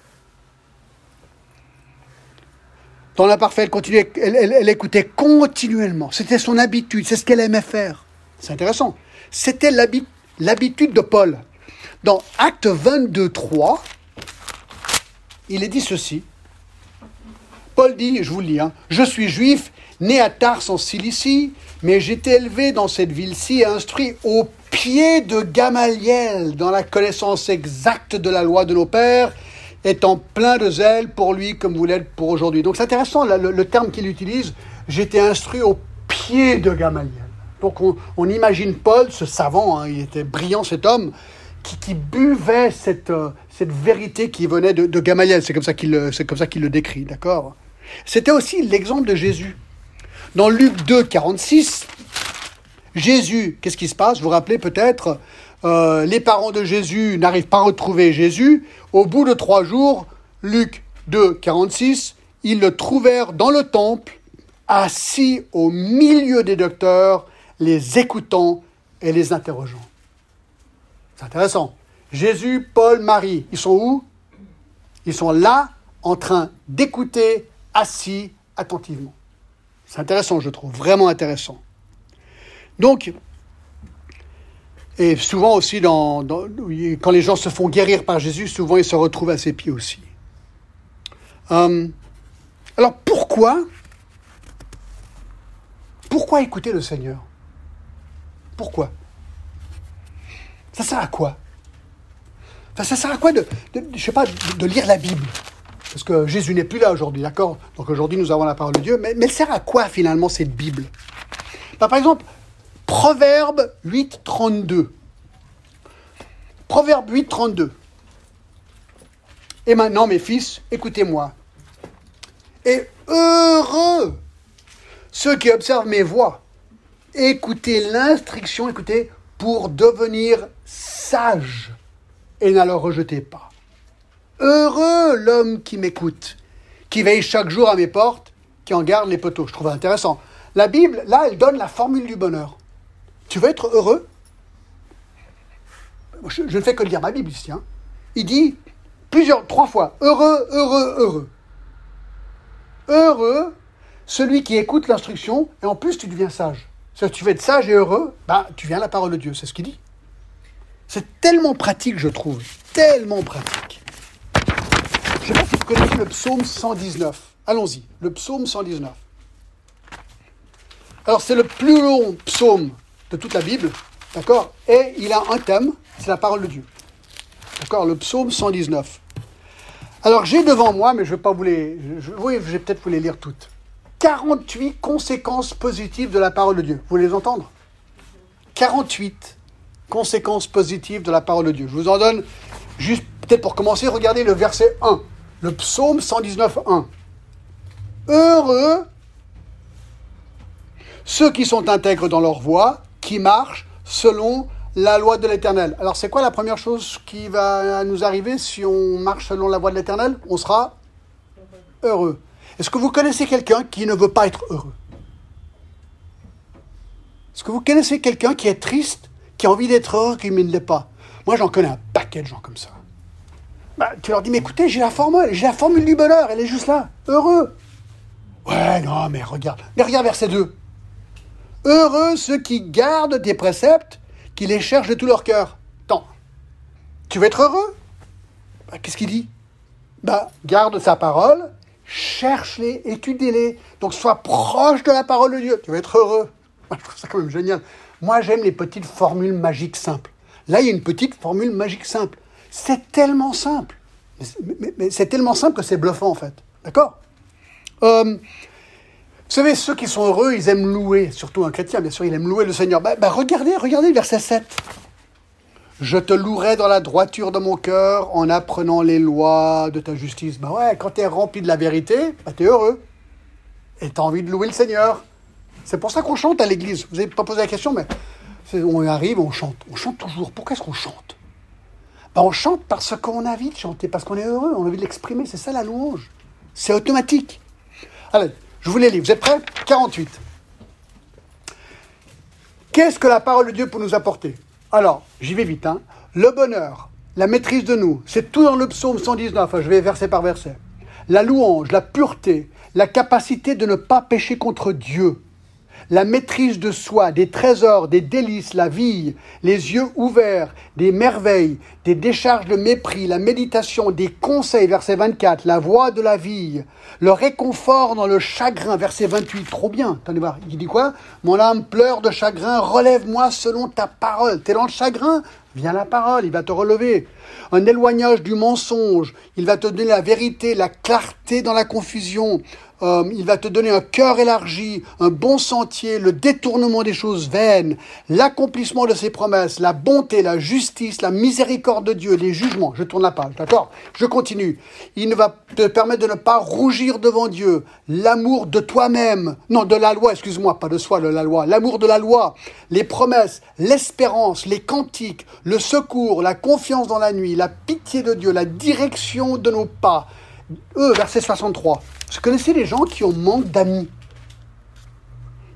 Dans l'imparfait, elle, continuait, elle, écoutait continuellement. C'était son habitude, c'est ce qu'elle aimait faire. C'est intéressant. C'était l'habitude de Paul. Dans Acte 22, 3, il est dit ceci. Paul dit, je vous le lis, hein, je suis juif, né à Tars en Cilicie, mais j'étais élevé dans cette ville-ci et instruit au pied de Gamaliel dans la connaissance exacte de la loi de nos pères, étant plein de zèle pour lui comme vous l'êtes pour aujourd'hui. Donc c'est intéressant le, terme qu'il utilise, j'étais instruit au pied de Gamaliel. Donc on, imagine Paul, ce savant, hein, il était brillant cet homme, qui, buvait cette, euh, cette vérité qui venait de, Gamaliel. C'est comme ça qu'il le décrit, d'accord? C'était aussi l'exemple de Jésus. Dans Luc 2, 46, Jésus, qu'est-ce qui se passe? Vous vous rappelez peut-être, euh, les parents de Jésus n'arrivent pas à retrouver Jésus. Au bout de trois jours, Luc 2, 46, ils le trouvèrent dans le temple, assis au milieu des docteurs, les écoutant et les interrogeant. C'est intéressant. Jésus, Paul, Marie, ils sont où? Ils sont là en train d'écouter, assis attentivement. C'est intéressant, je trouve, vraiment intéressant. Donc, et souvent aussi, quand les gens se font guérir par Jésus, souvent ils se retrouvent à ses pieds aussi. Euh, alors pourquoi Pourquoi écouter le Seigneur? Pourquoi? Ça sert à quoi? Ça sert à quoi de, je sais pas, de, lire la Bible? Parce que Jésus n'est plus là aujourd'hui, d'accord? Donc aujourd'hui, nous avons la parole de Dieu. Mais, mais elle sert à quoi finalement cette Bible? Bah, Par exemple, Proverbe 8, 32. Proverbe 8, 32. Et maintenant, mes fils, écoutez-moi. Et heureux ceux qui observent mes voix. Écoutez l'instruction, écoutez, pour devenir sages et ne le rejetez pas. Heureux l'homme qui m'écoute, qui veille chaque jour à mes portes, qui en garde les poteaux. Je trouve intéressant. La Bible, là, elle donne la formule du bonheur. Tu veux être heureux? Je, ne fais que lire ma Bible ici. Hein. Il dit plusieurs, trois fois, heureux, heureux, heureux. Heureux, celui qui écoute l'instruction, et en plus tu deviens sage. Si tu veux être sage et heureux, ben, tu viens à la parole de Dieu, c'est ce qu'il dit. C'est tellement pratique, je trouve. Tellement pratique. Je ne sais pas si vous connaissez le psaume 119. Allons-y, le psaume 119. Alors, c'est le plus long psaume toute la Bible, d'accord? Et il a un thème, c'est la parole de Dieu. D'accord? Le psaume 119. Alors, j'ai devant moi, mais je ne vais pas vous les. Oui, je vais peut-être vous les lire toutes. 48 conséquences positives de la parole de Dieu. Vous voulez les entendre? 48 conséquences positives de la parole de Dieu. Je vous en donne juste peut-être pour commencer, regardez le verset 1, le psaume 119, 1. Heureux ceux qui sont intègres dans leur voie, qui marchent selon la loi de l'Éternel. Alors c'est quoi la première chose qui va nous arriver si on marche selon la voie de l'Éternel? On sera heureux. Est-ce que vous connaissez quelqu'un qui ne veut pas être heureux? Est-ce que vous connaissez quelqu'un qui est triste qui a envie d'être heureux, qui ne l'est pas? Moi, j'en connais un paquet de gens comme ça. Bah, tu leur dis, mais écoutez, j'ai la formule, j'ai la formule du bonheur, elle est juste là. Heureux. Ouais, non, mais regarde. Mais regarde verset 2. Heureux ceux qui gardent tes préceptes, qui les cherchent de tout leur cœur. Tant. Tu veux être heureux? Bah, Qu'est-ce qu'il dit? Bah, garde sa parole, cherche-les, étudie-les. Donc, sois proche de la parole de Dieu. Tu veux être heureux? je trouve ça quand même génial. Moi, j'aime les petites formules magiques simples. Là, il y a une petite formule magique simple. C'est tellement simple. Mais, c'est tellement simple que c'est bluffant, en fait. D'accord? Euh, Vous savez, ceux qui sont heureux, ils aiment louer, surtout un chrétien, bien sûr, il aime louer le Seigneur. Bah regardez, regardez verset 7. Je te louerai dans la droiture de mon cœur en apprenant les lois de ta justice. Bah ouais, quand tu es rempli de la vérité, bah tu es heureux. Et tu as envie de louer le Seigneur. C'est pour ça qu'on chante à l'église. Vous n'avez pas posé la question, mais on arrive, on chante. On chante toujours. Pourquoi est-ce qu'on chante? Ben, On chante parce qu'on a envie de chanter, parce qu'on est heureux, on a envie de l'exprimer. C'est ça la louange. C'est automatique. Allez, je vous les lis. Vous êtes prêts? 48. Qu'est-ce que la parole de Dieu peut nous apporter? Alors, j'y vais vite. Hein. Le bonheur, la maîtrise de nous, c'est tout dans le psaume 119. Je vais verset par verset. La louange, la pureté, la capacité de ne pas pécher contre Dieu, la maîtrise de soi, des trésors, des délices, la vie, les yeux ouverts, des merveilles, des décharges de mépris, la méditation, des conseils, verset 24, la voix de la vie, le réconfort dans le chagrin, verset 28, trop bien, attendez voir, il dit quoi? Mon âme pleure de chagrin, relève-moi selon ta parole. T'es dans le chagrin? Viens la parole, il va te relever. Un éloignage du mensonge, il va te donner la vérité, la clarté dans la confusion, euh, il va te donner un cœur élargi, un bon sentier, le détournement des choses vaines, l'accomplissement de ses promesses, la bonté, la justice, la miséricorde de Dieu, les jugements. Je tourne la page, d'accord? Je continue. Il va te permettre de ne pas rougir devant Dieu, l'amour de toi-même, non, de la loi, excuse-moi, pas de soi, de la loi, l'amour de la loi, les promesses, l'espérance, les cantiques, le secours, la confiance dans la nuit, la pitié de Dieu, la direction de nos pas. Eux, verset 63. Vous connaissez les gens qui ont manque d'amis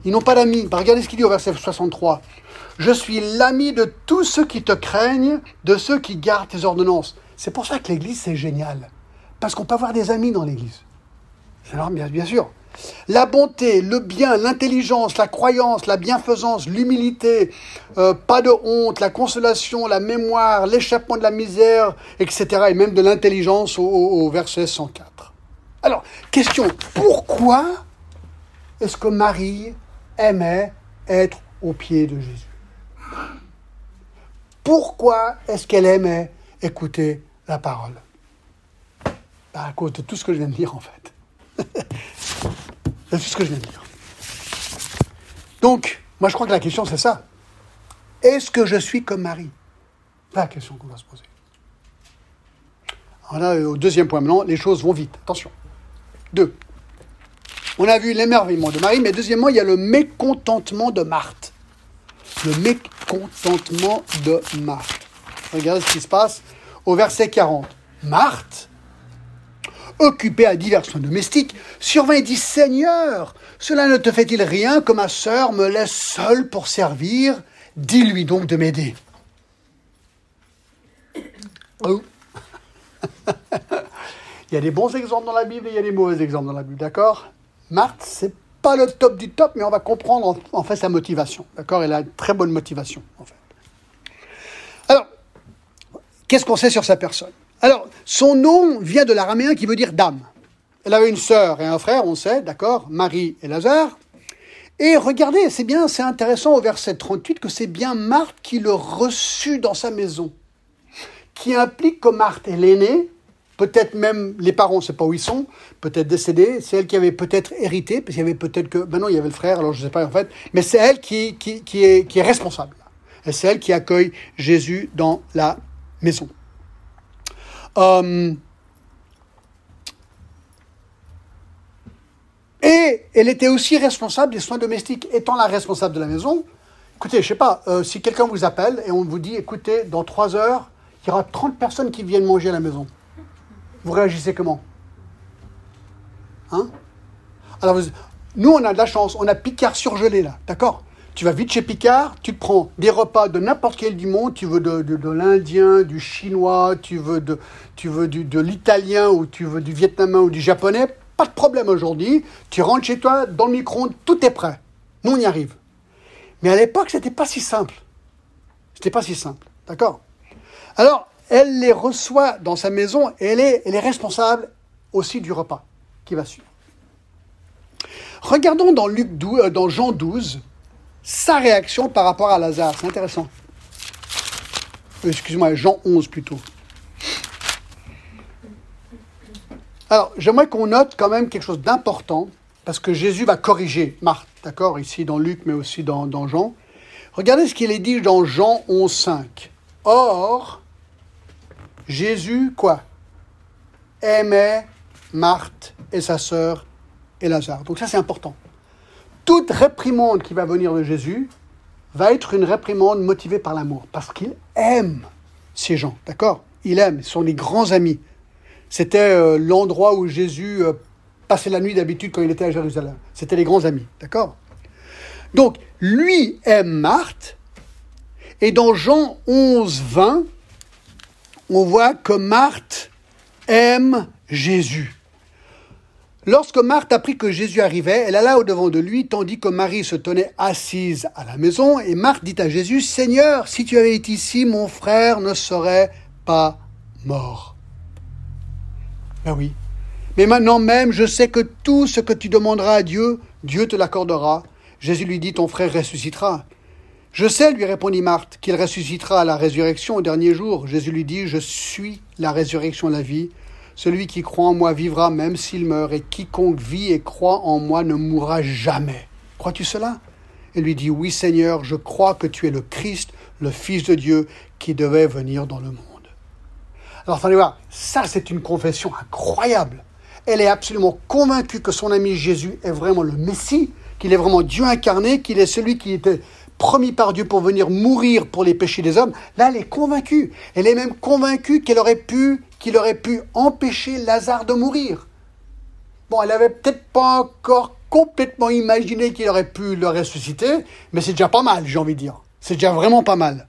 Ils n'ont pas d'amis. Bah, regardez ce qu'il dit au verset 63. Je suis l'ami de tous ceux qui te craignent, de ceux qui gardent tes ordonnances. C'est pour ça que l'Église, c'est génial. Parce qu'on peut avoir des amis dans l'Église. C'est normal, bien sûr. La bonté, le bien, l'intelligence, la croyance, la bienfaisance, l'humilité, euh, pas de honte, la consolation, la mémoire, l'échappement de la misère, etc. Et même de l'intelligence au, verset 104. Alors, question, pourquoi est-ce que Marie aimait être au pied de Jésus? Pourquoi est-ce qu'elle aimait écouter la parole? Bah, À cause de tout ce que je viens de dire en fait. C'est ce que je viens de dire. Donc, moi je crois que la question c'est ça. Est-ce que je suis comme Marie? La question qu'on va se poser. Alors là, au deuxième point maintenant, les choses vont vite. Attention. Deux. On a vu l'émerveillement de Marie, mais deuxièmement, il y a le mécontentement de Marthe. Le mécontentement de Marthe. Regardez ce qui se passe au verset 40. Marthe occupé à diversions domestiques, survint et dit Seigneur, cela ne te fait-il rien que ma sœur me laisse seule pour servir? Dis-lui donc de m'aider. Oh. il y a des bons exemples dans la Bible et il y a des mauvais exemples dans la Bible, d'accord? Marthe, c'est pas le top du top, mais on va comprendre en, fait sa motivation, d'accord? Elle a une très bonne motivation, en fait. Alors, qu'est-ce qu'on sait sur sa personne? Alors, son nom vient de l'araméen qui veut dire dame. Elle avait une sœur et un frère, on sait, d'accord, Marie et Lazare. Et regardez, c'est bien, c'est intéressant au verset 38 que c'est bien Marthe qui le reçut dans sa maison. Qui implique que Marthe est l'aînée, peut-être même les parents, on ne sait pas où ils sont, peut-être décédés, c'est elle qui avait peut-être hérité, parce qu'il y avait peut-être que, ben non, il y avait le frère, alors je ne sais pas en fait, mais c'est elle qui, est, est responsable. C'est elle qui accueille Jésus dans la maison. Euh, et elle était aussi responsable des soins domestiques. Étant la responsable de la maison, écoutez, je sais pas, euh, si quelqu'un vous appelle et on vous dit, écoutez, dans trois heures, il y aura 30 personnes qui viennent manger à la maison. Vous réagissez comment? Hein? Alors, nous, on a de la chance, on a Picard surgelé là, d'accord? Tu vas vite chez Picard, tu te prends des repas de n'importe quel du monde, tu veux de, l'indien, du chinois, tu veux, de, l'italien ou tu veux du vietnamien ou du japonais, pas de problème aujourd'hui. Tu rentres chez toi, dans le micro-ondes, tout est prêt. Nous, on y arrive. Mais à l'époque, c'était pas si simple. C'était pas si simple. D'accord? Alors, elle les reçoit dans sa maison et elle est, elle est responsable aussi du repas qui va suivre. Regardons dans, Luc 12, euh, dans Jean 12, sa réaction par rapport à Lazare. C'est intéressant. Euh, excuse-moi, Jean 11 plutôt. Alors, j'aimerais qu'on note quand même quelque chose d'important, parce que Jésus va corriger Marthe, d'accord, ici dans Luc, mais aussi dans, dans Jean. Regardez ce qu'il est dit dans Jean 11, 5. Or, Jésus, quoi? Aimait Marthe et sa sœur et Lazare. Donc ça, c'est important toute réprimande qui va venir de Jésus va être une réprimande motivée par l'amour, parce qu'il aime ces gens, d'accord? Il aime, ce sont les grands amis. C'était euh, l'endroit où Jésus euh, passait la nuit d'habitude quand il était à Jérusalem. C'était les grands amis, d'accord? Donc, lui aime Marthe, et dans Jean 11, 20, on voit que Marthe aime Jésus. Lorsque Marthe apprit que Jésus arrivait, elle alla au-devant de lui, tandis que Marie se tenait assise à la maison, et Marthe dit à Jésus, Seigneur, si tu avais été ici, mon frère ne serait pas mort. Ben oui. Mais maintenant même, je sais que tout ce que tu demanderas à Dieu, Dieu te l'accordera. Jésus lui dit, ton frère ressuscitera. Je sais, lui répondit Marthe, qu'il ressuscitera à la résurrection au dernier jour. Jésus lui dit, je suis la résurrection et la vie. Celui qui croit en moi vivra même s'il meurt, et quiconque vit et croit en moi ne mourra jamais. Crois-tu cela? Il lui dit, Oui Seigneur, je crois que tu es le Christ, le Fils de Dieu, qui devait venir dans le monde. Alors, attendez voir, ça c'est une confession incroyable. Elle est absolument convaincue que son ami Jésus est vraiment le Messie, qu'il est vraiment Dieu incarné, qu'il est celui qui était promis par Dieu pour venir mourir pour les péchés des hommes. Là, elle est convaincue. Elle est même convaincue qu'elle aurait pu qu'il aurait pu empêcher Lazare de mourir. Bon, elle n'avait peut-être pas encore complètement imaginé qu'il aurait pu le ressusciter, mais c'est déjà pas mal, j'ai envie de dire. C'est déjà vraiment pas mal.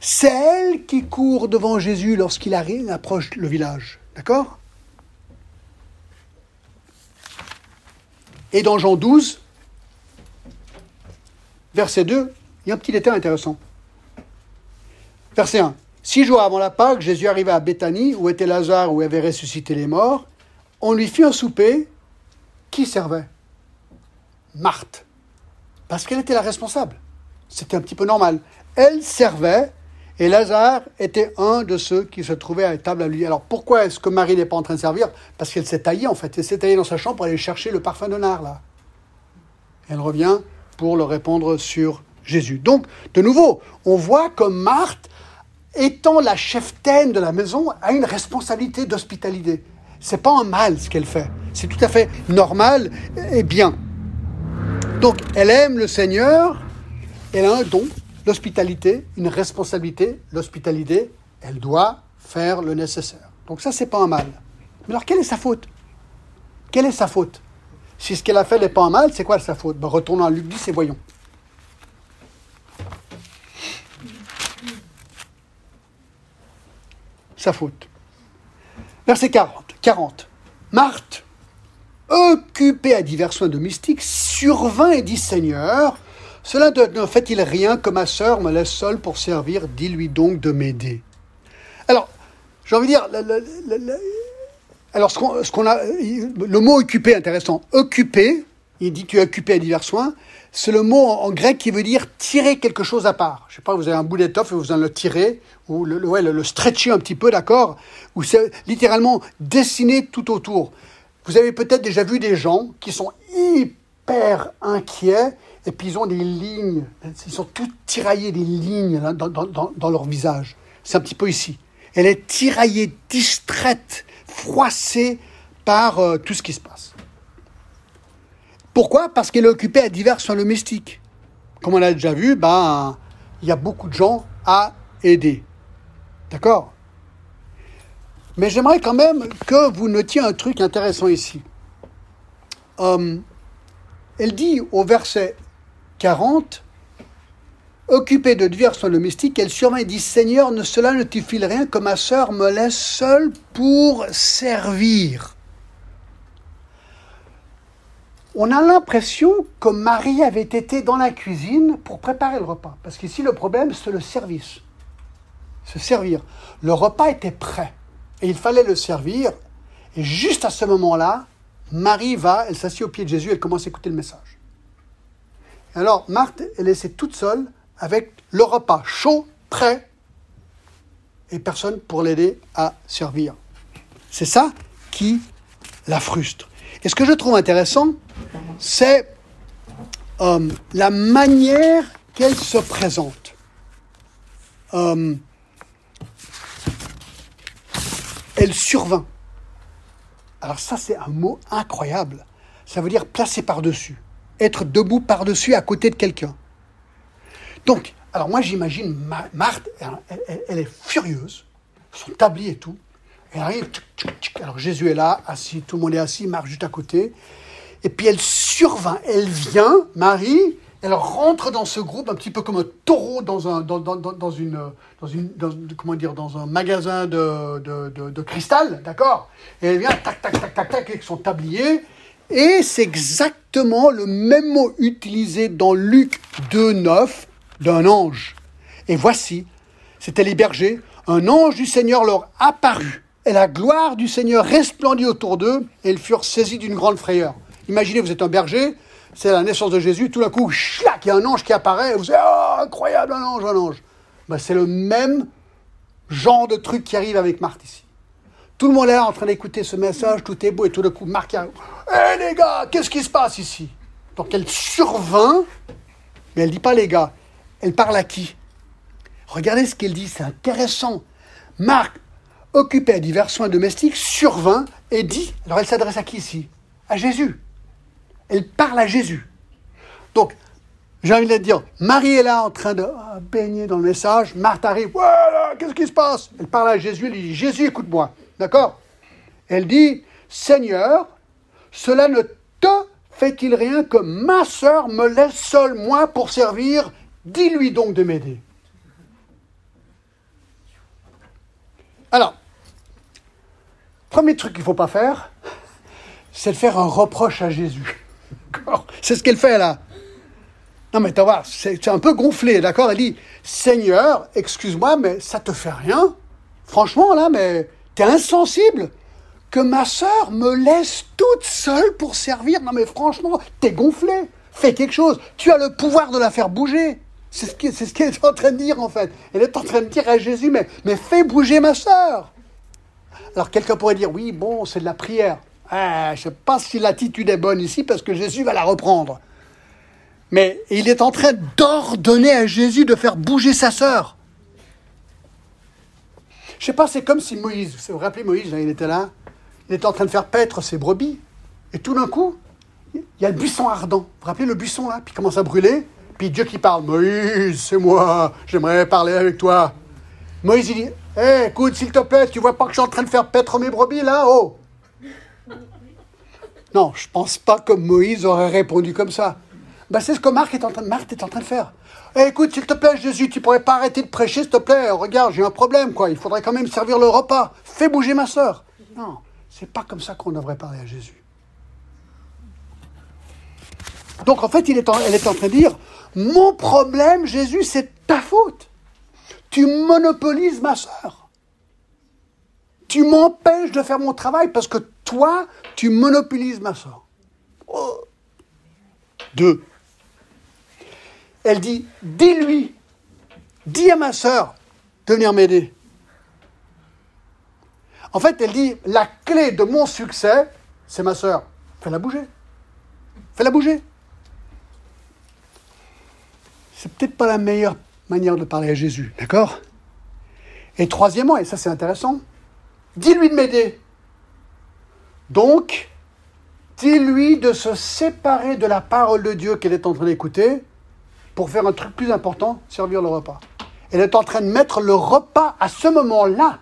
C'est elle qui court devant Jésus lorsqu'il approche le village. D'accord? Et dans Jean 12, verset 2, il y a un petit détail intéressant. Verset 1. Six jours avant la Pâque, Jésus arriva à Béthanie, où était Lazare, où avait ressuscité les morts. On lui fit un souper. Qui servait? Marthe. Parce qu'elle était la responsable. C'était un petit peu normal. Elle servait et Lazare était un de ceux qui se trouvaient à la table à lui. Alors pourquoi est-ce que Marie n'est pas en train de servir? Parce qu'elle s'est taillée en fait. Elle s'est taillée dans sa chambre pour aller chercher le parfum de nard là. Elle revient pour le répandre sur Jésus. Donc, de nouveau, on voit que Marthe, étant la cheftaine de la maison, a une responsabilité d'hospitalité. C'est pas un mal ce qu'elle fait. C'est tout à fait normal et bien. Donc, elle aime le Seigneur, elle a un don, l'hospitalité, une responsabilité, l'hospitalité, elle doit faire le nécessaire. Donc ça, c'est pas un mal. Mais alors, quelle est sa faute? Quelle est sa faute? Si ce qu'elle a fait n'est pas un mal, c'est quoi sa faute? Ben, Retournons à Luc 10 et voyons. Sa faute. Verset 40. 40. Marthe, occupée à divers soins domestiques, survint et dit Seigneur, cela ne fait-il rien que ma sœur me laisse seule pour servir Dis-lui donc de m'aider. Alors, j'ai envie de dire, alors ce qu'on, a, le mot occupé intéressant. Occupé, il dit tu es occupé à divers soins, c'est le mot en, grec qui veut dire tirer quelque chose à part. Je sais pas, vous avez un bout d'étoffe et vous en le tirez, ou le, le, le stretcher un petit peu, d'accord? Ou c'est littéralement dessiner tout autour. Vous avez peut-être déjà vu des gens qui sont hyper inquiets et puis ils ont des lignes, ils sont tous tiraillés des lignes dans, leur visage. C'est un petit peu ici. Elle est tiraillée, distraite, froissée par euh, tout ce qui se passe. Pourquoi? Parce qu'elle est occupée à divers soins domestiques. Comme on l'a déjà vu, ben, il y a beaucoup de gens à aider. D'accord? Mais j'aimerais quand même que vous notiez un truc intéressant ici. Euh, elle dit au verset 40, Occupée de divers soins domestiques, elle surveille dit Seigneur, ne, cela ne te file rien que ma sœur me laisse seule pour servir. On a l'impression que Marie avait été dans la cuisine pour préparer le repas. Parce qu'ici, le problème, c'est le service. Se servir. Le repas était prêt. Et il fallait le servir. Et juste à ce moment-là, Marie va, elle s'assied au pied de Jésus, elle commence à écouter le message. Alors, Marthe est laissée toute seule avec le repas chaud, prêt, et personne pour l'aider à servir. C'est ça qui la frustre. Et ce que je trouve intéressant, c'est euh, la manière qu'elle se présente. Euh, elle survint. Alors ça, c'est un mot incroyable. Ça veut dire placer par-dessus être debout par-dessus à côté de quelqu'un. Donc, alors moi j'imagine Marthe, elle, est furieuse, son tablier et tout. Elle arrive, alors Jésus est là, assis, tout le monde est assis, Marthe juste à côté. Et puis elle survint, elle vient, Marie, elle rentre dans ce groupe un petit peu comme un taureau dans un, une, comment dire, dans un magasin de cristal, d'accord? Et elle vient, tac, tac, tac, tac, tac, avec son tablier, et c'est exactement le même mot utilisé dans Luc 2.9 d'un ange. Et voici, c'était les bergers, un ange du Seigneur leur apparut, et la gloire du Seigneur resplendit autour d'eux, et ils furent saisis d'une grande frayeur. Imaginez, vous êtes un berger, c'est la naissance de Jésus, tout d'un coup, il y a un ange qui apparaît, vous dites, oh, incroyable, un ange, un ange. Ben, c'est le même genre de truc qui arrive avec Marthe ici. Tout le monde est là en train d'écouter ce message, tout est beau, et tout d'un coup, Marc arrive. Hé les gars, qu'est-ce qui se passe ici? Donc elle survint, mais elle ne dit pas les gars. Elle parle à qui? Regardez ce qu'elle dit, c'est intéressant. Marc, occupé à divers soins domestiques, survint et dit, alors elle s'adresse à qui ici? À Jésus. Elle parle à Jésus. Donc, j'ai envie de dire, Marie est là en train de ah, baigner dans le message, Marthe arrive, voilà, qu'est-ce qui se passe? Elle parle à Jésus, elle dit, Jésus, écoute-moi. D'accord? Elle dit, Seigneur, cela ne te fait-il rien que ma sœur me laisse seule, moi, pour servir? Dis-lui donc de m'aider. Alors, Premier truc qu'il ne faut pas faire, c'est de faire un reproche à Jésus. C'est ce qu'elle fait là. Non mais tu vois, c'est un peu gonflé, d'accord? Elle dit, Seigneur, excuse-moi, mais ça te fait rien? Franchement là, mais t'es insensible? Que ma sœur me laisse toute seule pour servir? Non mais franchement, t'es gonflé. Fais quelque chose. Tu as le pouvoir de la faire bouger. C'est ce qu'elle est en train de dire en fait. Elle est en train de dire à Jésus, mais, mais fais bouger ma sœur. Alors quelqu'un pourrait dire, oui, bon, c'est de la prière. Ah, je ne sais pas si l'attitude est bonne ici parce que Jésus va la reprendre. Mais il est en train d'ordonner à Jésus de faire bouger sa sœur. Je ne sais pas, c'est comme si Moïse, vous vous rappelez Moïse, hein, il était là, il était en train de faire paître ses brebis, et tout d'un coup, il y a le buisson ardent. Vous vous rappelez le buisson là? Puis il commence à brûler, puis Dieu qui parle, Moïse, c'est moi, j'aimerais parler avec toi. Moïse, il dit, hé, écoute, s'il te plaît, tu vois pas que je suis en train de faire paître mes brebis là Oh Non, je pense pas que Moïse aurait répondu comme ça. Ben, c'est ce que Marc est en train de, faire. Eh, écoute, s'il te plaît, Jésus, tu pourrais pas arrêter de prêcher, s'il te plaît. Regarde, j'ai un problème, quoi. Il faudrait quand même servir le repas. Fais bouger ma soeur. Non, c'est pas comme ça qu'on devrait parler à Jésus. Donc, en fait, elle est en train de dire, mon problème, Jésus, c'est ta faute. Tu monopolises ma soeur. Tu m'empêches de faire mon travail parce que toi, tu monopolises ma soeur. Oh. Deux. Elle dit, dis-lui, dis à ma soeur de venir m'aider. En fait, elle dit, la clé de mon succès, c'est ma soeur. Fais-la bouger. Fais-la bouger. C'est peut-être pas la meilleure manière de parler à Jésus, d'accord? Et troisièmement, et ça c'est intéressant, dis-lui de m'aider. Donc, dis-lui de se séparer de la parole de Dieu qu'elle est en train d'écouter pour faire un truc plus important, servir le repas. Elle est en train de mettre le repas à ce moment-là,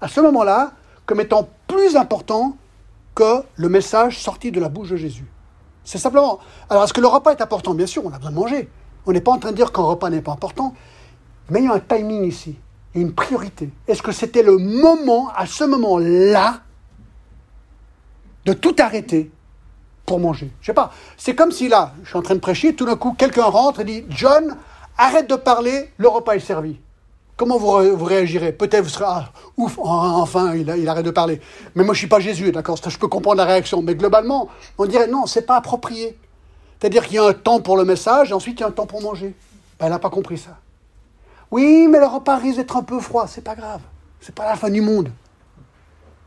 à ce moment-là, comme étant plus important que le message sorti de la bouche de Jésus. C'est simplement. Alors, est-ce que le repas est important? Bien sûr, on a besoin de manger. On n'est pas en train de dire qu'un repas n'est pas important, mais il y a un timing ici, une priorité. Est-ce que c'était le moment, à ce moment-là, de tout arrêter pour manger. Je sais pas. C'est comme si là, je suis en train de prêcher, tout d'un coup, quelqu'un rentre et dit John, arrête de parler, le repas est servi. Comment vous, réagirez? Peut-être vous serez ah, ouf, enfin, il, il, arrête de parler. Mais moi, je suis pas Jésus, d'accord? Je peux comprendre la réaction. Mais globalement, on dirait non, c'est pas approprié. C'est-à-dire qu'il y a un temps pour le message et ensuite il y a un temps pour manger. Ben, elle n'a pas compris ça. Oui, mais le repas risque d'être un peu froid. C'est pas grave. C'est pas la fin du monde.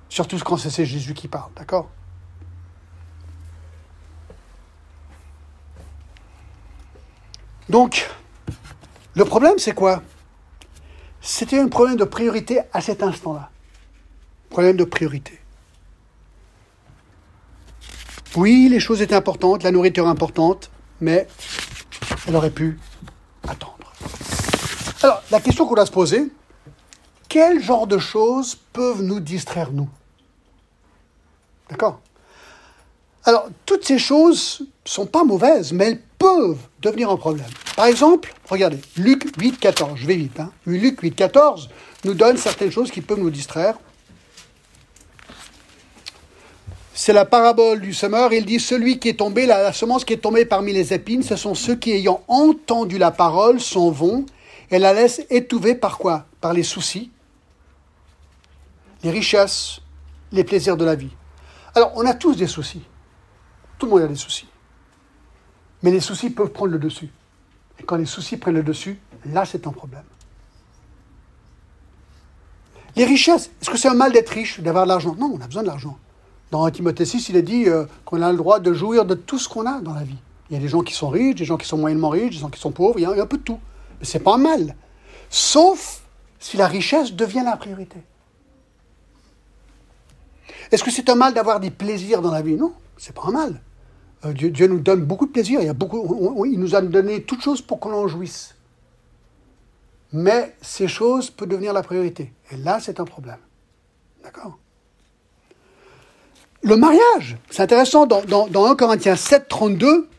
Surtout quand c'est Jésus qui parle, d'accord? Donc, le problème, c'est quoi? C'était un problème de priorité à cet instant-là. Problème de priorité. Oui, les choses étaient importantes, la nourriture importante, mais elle aurait pu attendre. Alors, la question qu'on doit se poser, quel genre de choses peuvent nous distraire, nous? D'accord? Alors, toutes ces choses ne sont pas mauvaises, mais elles peuvent devenir un problème. Par exemple, regardez, Luc 8, 14, je vais vite. Hein. Luc 8, 14 nous donne certaines choses qui peuvent nous distraire. C'est la parabole du semeur. Il dit Celui qui est tombé, la, semence qui est tombée parmi les épines, ce sont ceux qui, ayant entendu la parole, s'en vont et la laissent étouffer par quoi? Par les soucis, les richesses, les plaisirs de la vie. Alors, on a tous des soucis. Tout le monde a des soucis. Mais les soucis peuvent prendre le dessus. Et quand les soucis prennent le dessus, là, c'est un problème. Les richesses, est-ce que c'est un mal d'être riche, d'avoir de l'argent? Non, on a besoin de l'argent. Dans Timothée 6, il est dit euh, qu'on a le droit de jouir de tout ce qu'on a dans la vie. Il y a des gens qui sont riches, des gens qui sont moyennement riches, des gens qui sont pauvres, il y a un peu de tout. Mais ce n'est pas un mal. Sauf si la richesse devient la priorité. Est-ce que c'est un mal d'avoir des plaisirs dans la vie? Non, c'est pas un mal. Euh, Dieu, nous donne beaucoup de plaisir. Il, nous a donné toutes choses pour qu'on en jouisse. Mais ces choses peuvent devenir la priorité. Et là, c'est un problème. D'accord? Le mariage, c'est intéressant, dans, dans, 1 Corinthiens 7, 32,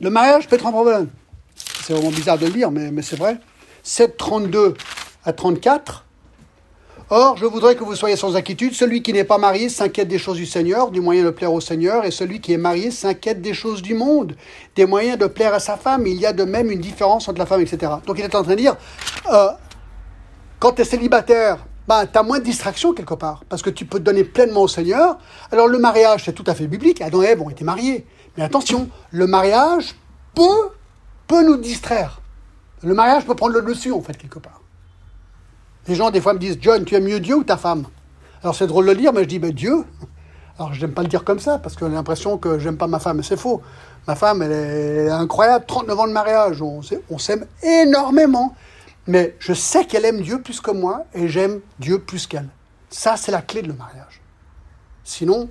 le mariage peut être un problème. C'est vraiment bizarre de le dire, mais, mais c'est vrai. 7, 32 à 34. Or, je voudrais que vous soyez sans inquiétude. Celui qui n'est pas marié s'inquiète des choses du Seigneur, du moyen de plaire au Seigneur, et celui qui est marié s'inquiète des choses du monde, des moyens de plaire à sa femme. Il y a de même une différence entre la femme, etc. Donc il est en train de dire, euh, quand tu es célibataire, ben, tu as moins de distractions quelque part, parce que tu peux te donner pleinement au Seigneur. Alors le mariage, c'est tout à fait biblique. Adam et Ève ont été mariés. Mais attention, le mariage peut, peut nous distraire. Le mariage peut prendre le dessus, en fait, quelque part. Les gens, des fois, me disent John, tu aimes mieux Dieu ou ta femme? Alors, c'est drôle de le dire, mais je dis ben, Dieu. Alors, je n'aime pas le dire comme ça, parce que j'ai l'impression que j'aime pas ma femme, c'est faux. Ma femme, elle est incroyable, 39 ans de mariage, on s'aime énormément. Mais je sais qu'elle aime Dieu plus que moi, et j'aime Dieu plus qu'elle. Ça, c'est la clé de le mariage. Sinon,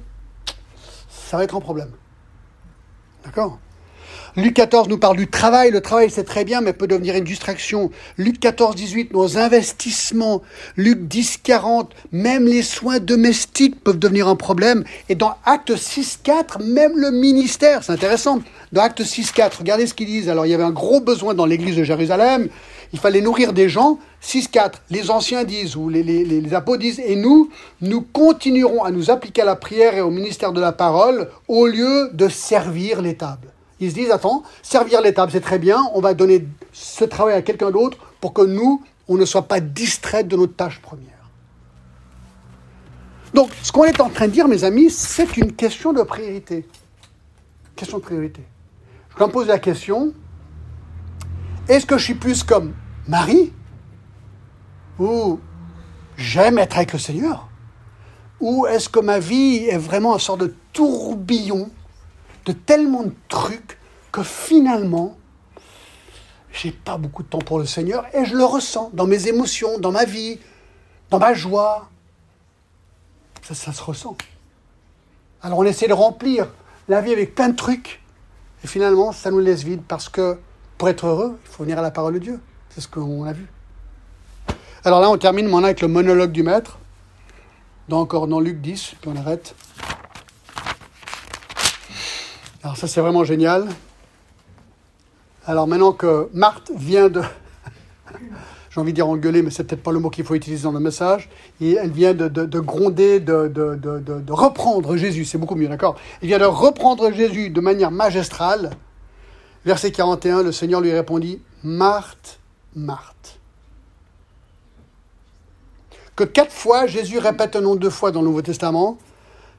ça va être un problème. D'accord? Luc 14 nous parle du travail. Le travail, c'est très bien, mais peut devenir une distraction. Luc 14, 18, nos investissements. Luc 10, 40, même les soins domestiques peuvent devenir un problème. Et dans Acte 6, 4, même le ministère, c'est intéressant. Dans Acte 6, 4, regardez ce qu'ils disent. Alors, il y avait un gros besoin dans l'église de Jérusalem. Il fallait nourrir des gens. 6, 4, les anciens disent, ou les, les, les apôtres disent, et nous, nous continuerons à nous appliquer à la prière et au ministère de la parole au lieu de servir les tables. Ils se disent, attends, servir l'étape, c'est très bien, on va donner ce travail à quelqu'un d'autre pour que nous, on ne soit pas distraits de notre tâche première. Donc, ce qu'on est en train de dire, mes amis, c'est une question de priorité. Question de priorité. Je me pose la question, est-ce que je suis plus comme Marie Ou j'aime être avec le Seigneur Ou est-ce que ma vie est vraiment un sort de tourbillon de tellement de trucs que finalement, j'ai pas beaucoup de temps pour le Seigneur et je le ressens dans mes émotions, dans ma vie, dans ma joie. Ça, ça se ressent. Alors on essaie de remplir la vie avec plein de trucs et finalement ça nous laisse vide parce que pour être heureux, il faut venir à la parole de Dieu. C'est ce qu'on a vu. Alors là, on termine maintenant avec le monologue du maître. Dans, encore dans Luc 10, puis on arrête. Alors ça c'est vraiment génial. Alors maintenant que Marthe vient de, j'ai envie de dire engueuler, mais c'est peut-être pas le mot qu'il faut utiliser dans le message, et elle vient de, gronder, de, reprendre Jésus, c'est beaucoup mieux, d'accord? Elle vient de reprendre Jésus de manière magistrale. Verset 41, le Seigneur lui répondit, Marthe, Marthe. Que quatre fois Jésus répète un nom deux fois dans le Nouveau Testament,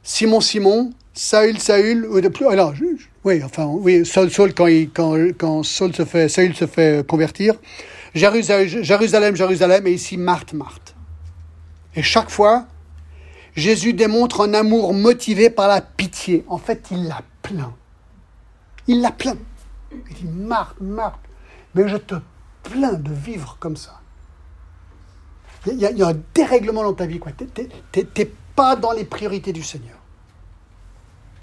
Simon, Simon, Saül, Saül, ou de plus, oui, enfin, oui, Saul, Saul, quand, Saul se fait, Saül se fait convertir, Jérusalem, Jérusalem, et ici Marthe, Marthe. Et chaque fois, Jésus démontre un amour motivé par la pitié. En fait, il l'a plaint. Il l'a plaint. Il dit, Marthe, Marthe, mais je te plains de vivre comme ça. Il y, a, y a un dérèglement dans ta vie, quoi. Tu n'es pas dans les priorités du Seigneur.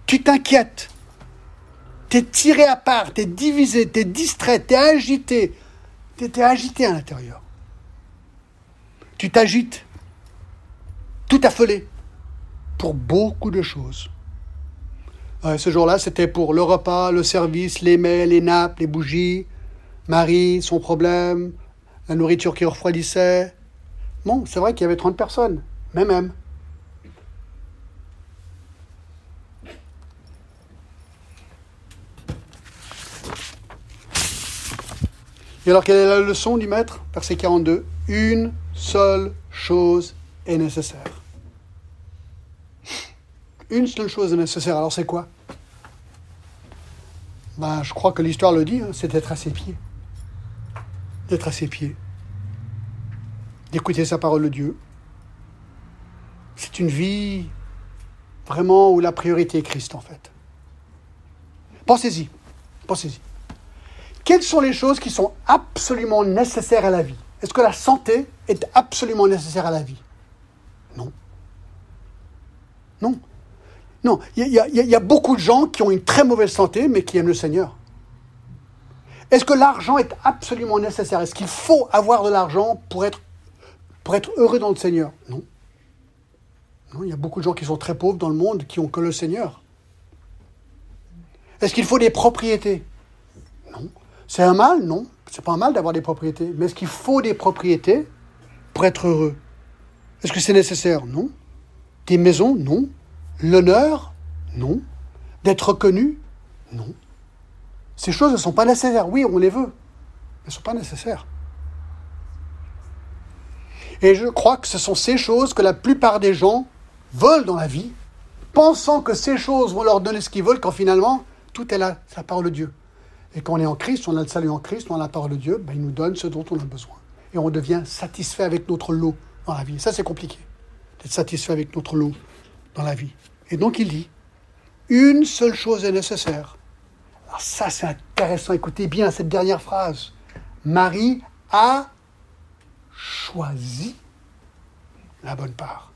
Tu t'inquiètes. Tu es tiré à part, tu es divisé, tu es distrait, tu es agité. Tu es agité à l'intérieur. Tu t'agites, tout affolé, pour beaucoup de choses. ce jour-là, c'était pour le repas, le service, les mails, les nappes, les bougies, Marie, son problème, la nourriture qui refroidissait. Bon, c'est vrai qu'il y avait 30 personnes, mais même. Et alors, quelle est la leçon du maître? Verset 42. Une seule chose est nécessaire. Une seule chose est nécessaire. Alors, c'est quoi? Ben, Je crois que l'histoire le dit, hein, c'est d'être à ses pieds. D'être à ses pieds. D'écouter sa parole de Dieu. C'est une vie vraiment où la priorité est Christ, en fait. Pensez-y. Pensez-y. Quelles sont les choses qui sont absolument nécessaires à la vie? Est-ce que la santé est absolument nécessaire à la vie? Non. Non. Non, il y, a beaucoup de gens qui ont une très mauvaise santé, mais qui aiment le Seigneur. Est-ce que l'argent est absolument nécessaire? Est-ce qu'il faut avoir de l'argent pour être, pour être heureux dans le Seigneur? Non. Non, il y a beaucoup de gens qui sont très pauvres dans le monde qui ont que le Seigneur. Est-ce qu'il faut des propriétés? Non. C'est un mal Non. C'est pas un mal d'avoir des propriétés. Mais est-ce qu'il faut des propriétés pour être heureux? Est-ce que c'est nécessaire? Non. Des maisons? Non. L'honneur? Non. D'être reconnu? Non. Ces choses ne sont pas nécessaires. Oui, on les veut. Elles ne sont pas nécessaires. Et je crois que ce sont ces choses que la plupart des gens veulent dans la vie, pensant que ces choses vont leur donner ce qu'ils veulent, quand finalement, tout est là, c'est la de Dieu. Et quand on est en Christ, on a le salut en Christ, on a la parole de Dieu, ben, il nous donne ce dont on a besoin. Et on devient satisfait avec notre lot dans la vie. Ça, c'est compliqué, d'être satisfait avec notre lot dans la vie. Et donc, il dit, une seule chose est nécessaire. Alors ça, c'est intéressant. Écoutez bien cette dernière phrase. Marie a choisi la bonne part,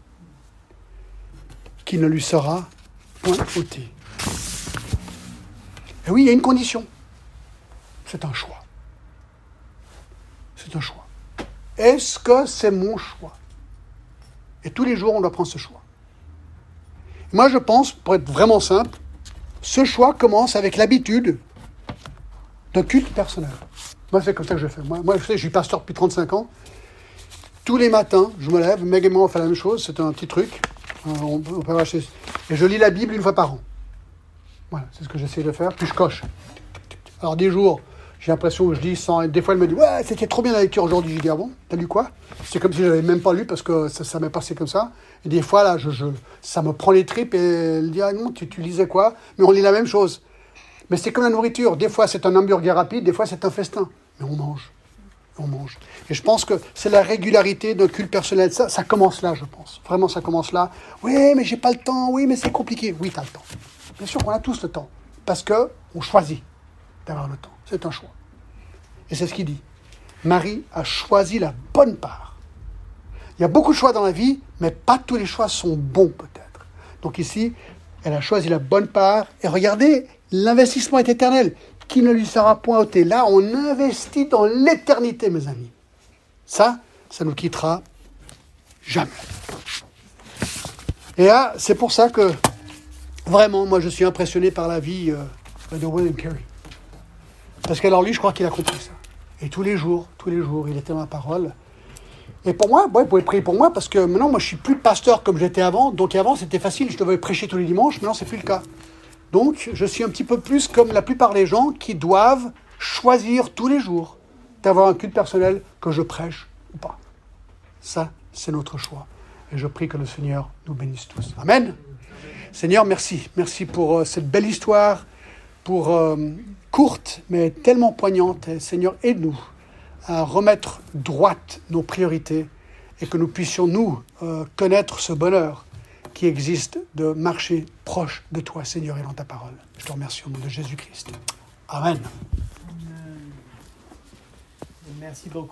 qui ne lui sera point ôtée. Et oui, il y a une condition. C'est un choix. C'est un choix. Est-ce que c'est mon choix? Et tous les jours, on doit prendre ce choix. Moi, je pense, pour être vraiment simple, ce choix commence avec l'habitude d'un culte personnel. Moi, c'est comme ça que je fais. Moi, je, sais, je suis pasteur depuis 35 ans. Tous les matins, je me lève, Meg et moi, on fait la même chose, c'est un petit truc. Euh, on, peut. Et je lis la Bible une fois par an. Voilà, c'est ce que j'essaie de faire, puis je coche. Alors, des jours, j'ai l'impression que je dis sans. Des fois, elle me dit Ouais, c'était trop bien la lecture aujourd'hui. Je dis Ah bon T'as lu quoi? C'est comme si je n'avais même pas lu parce que ça, m'est passé comme ça. Et des fois, là, je, je, ça me prend les tripes et elle dit Ah non, tu, tu lisais quoi? Mais on lit la même chose. Mais c'est comme la nourriture. Des fois, c'est un hamburger rapide, des fois, c'est un festin. Mais on mange. On mange. Et je pense que c'est la régularité d'un culte personnel. Ça, ça commence là, je pense. Vraiment, ça commence là. Oui, mais j'ai pas le temps. Oui, mais c'est compliqué. Oui, tu as le temps. Bien sûr qu'on a tous le temps. Parce qu'on choisit d'avoir le temps. C'est un choix. Et c'est ce qu'il dit. Marie a choisi la bonne part. Il y a beaucoup de choix dans la vie, mais pas tous les choix sont bons peut-être. Donc ici, elle a choisi la bonne part. Et regardez, l'investissement est éternel, qui ne lui sera point ôté? Là, on investit dans l'éternité, mes amis. Ça, ça nous quittera jamais. Et là, c'est pour ça que, vraiment, moi, je suis impressionné par la vie euh, de William Carey. Parce qu'alors lui, je crois qu'il a compris ça. Et tous les jours, tous les jours, il était dans la parole. Et pour moi, ouais, vous pouvez prier pour moi, parce que maintenant, moi, je suis plus pasteur comme j'étais avant. Donc avant, c'était facile, je devais prêcher tous les dimanches. Maintenant, c'est plus le cas. Donc, je suis un petit peu plus comme la plupart des gens qui doivent choisir tous les jours d'avoir un culte personnel que je prêche ou pas. Ça, c'est notre choix. Et je prie que le Seigneur nous bénisse tous. Amen. Seigneur, merci. Merci pour euh, cette belle histoire, pour euh, courte, mais tellement poignante. Seigneur, aide-nous à remettre droite nos priorités et que nous puissions, nous, euh, connaître ce bonheur qui existe de marcher proche de toi, Seigneur, et dans ta parole. Je te remercie au nom de Jésus-Christ. Amen. Merci beaucoup.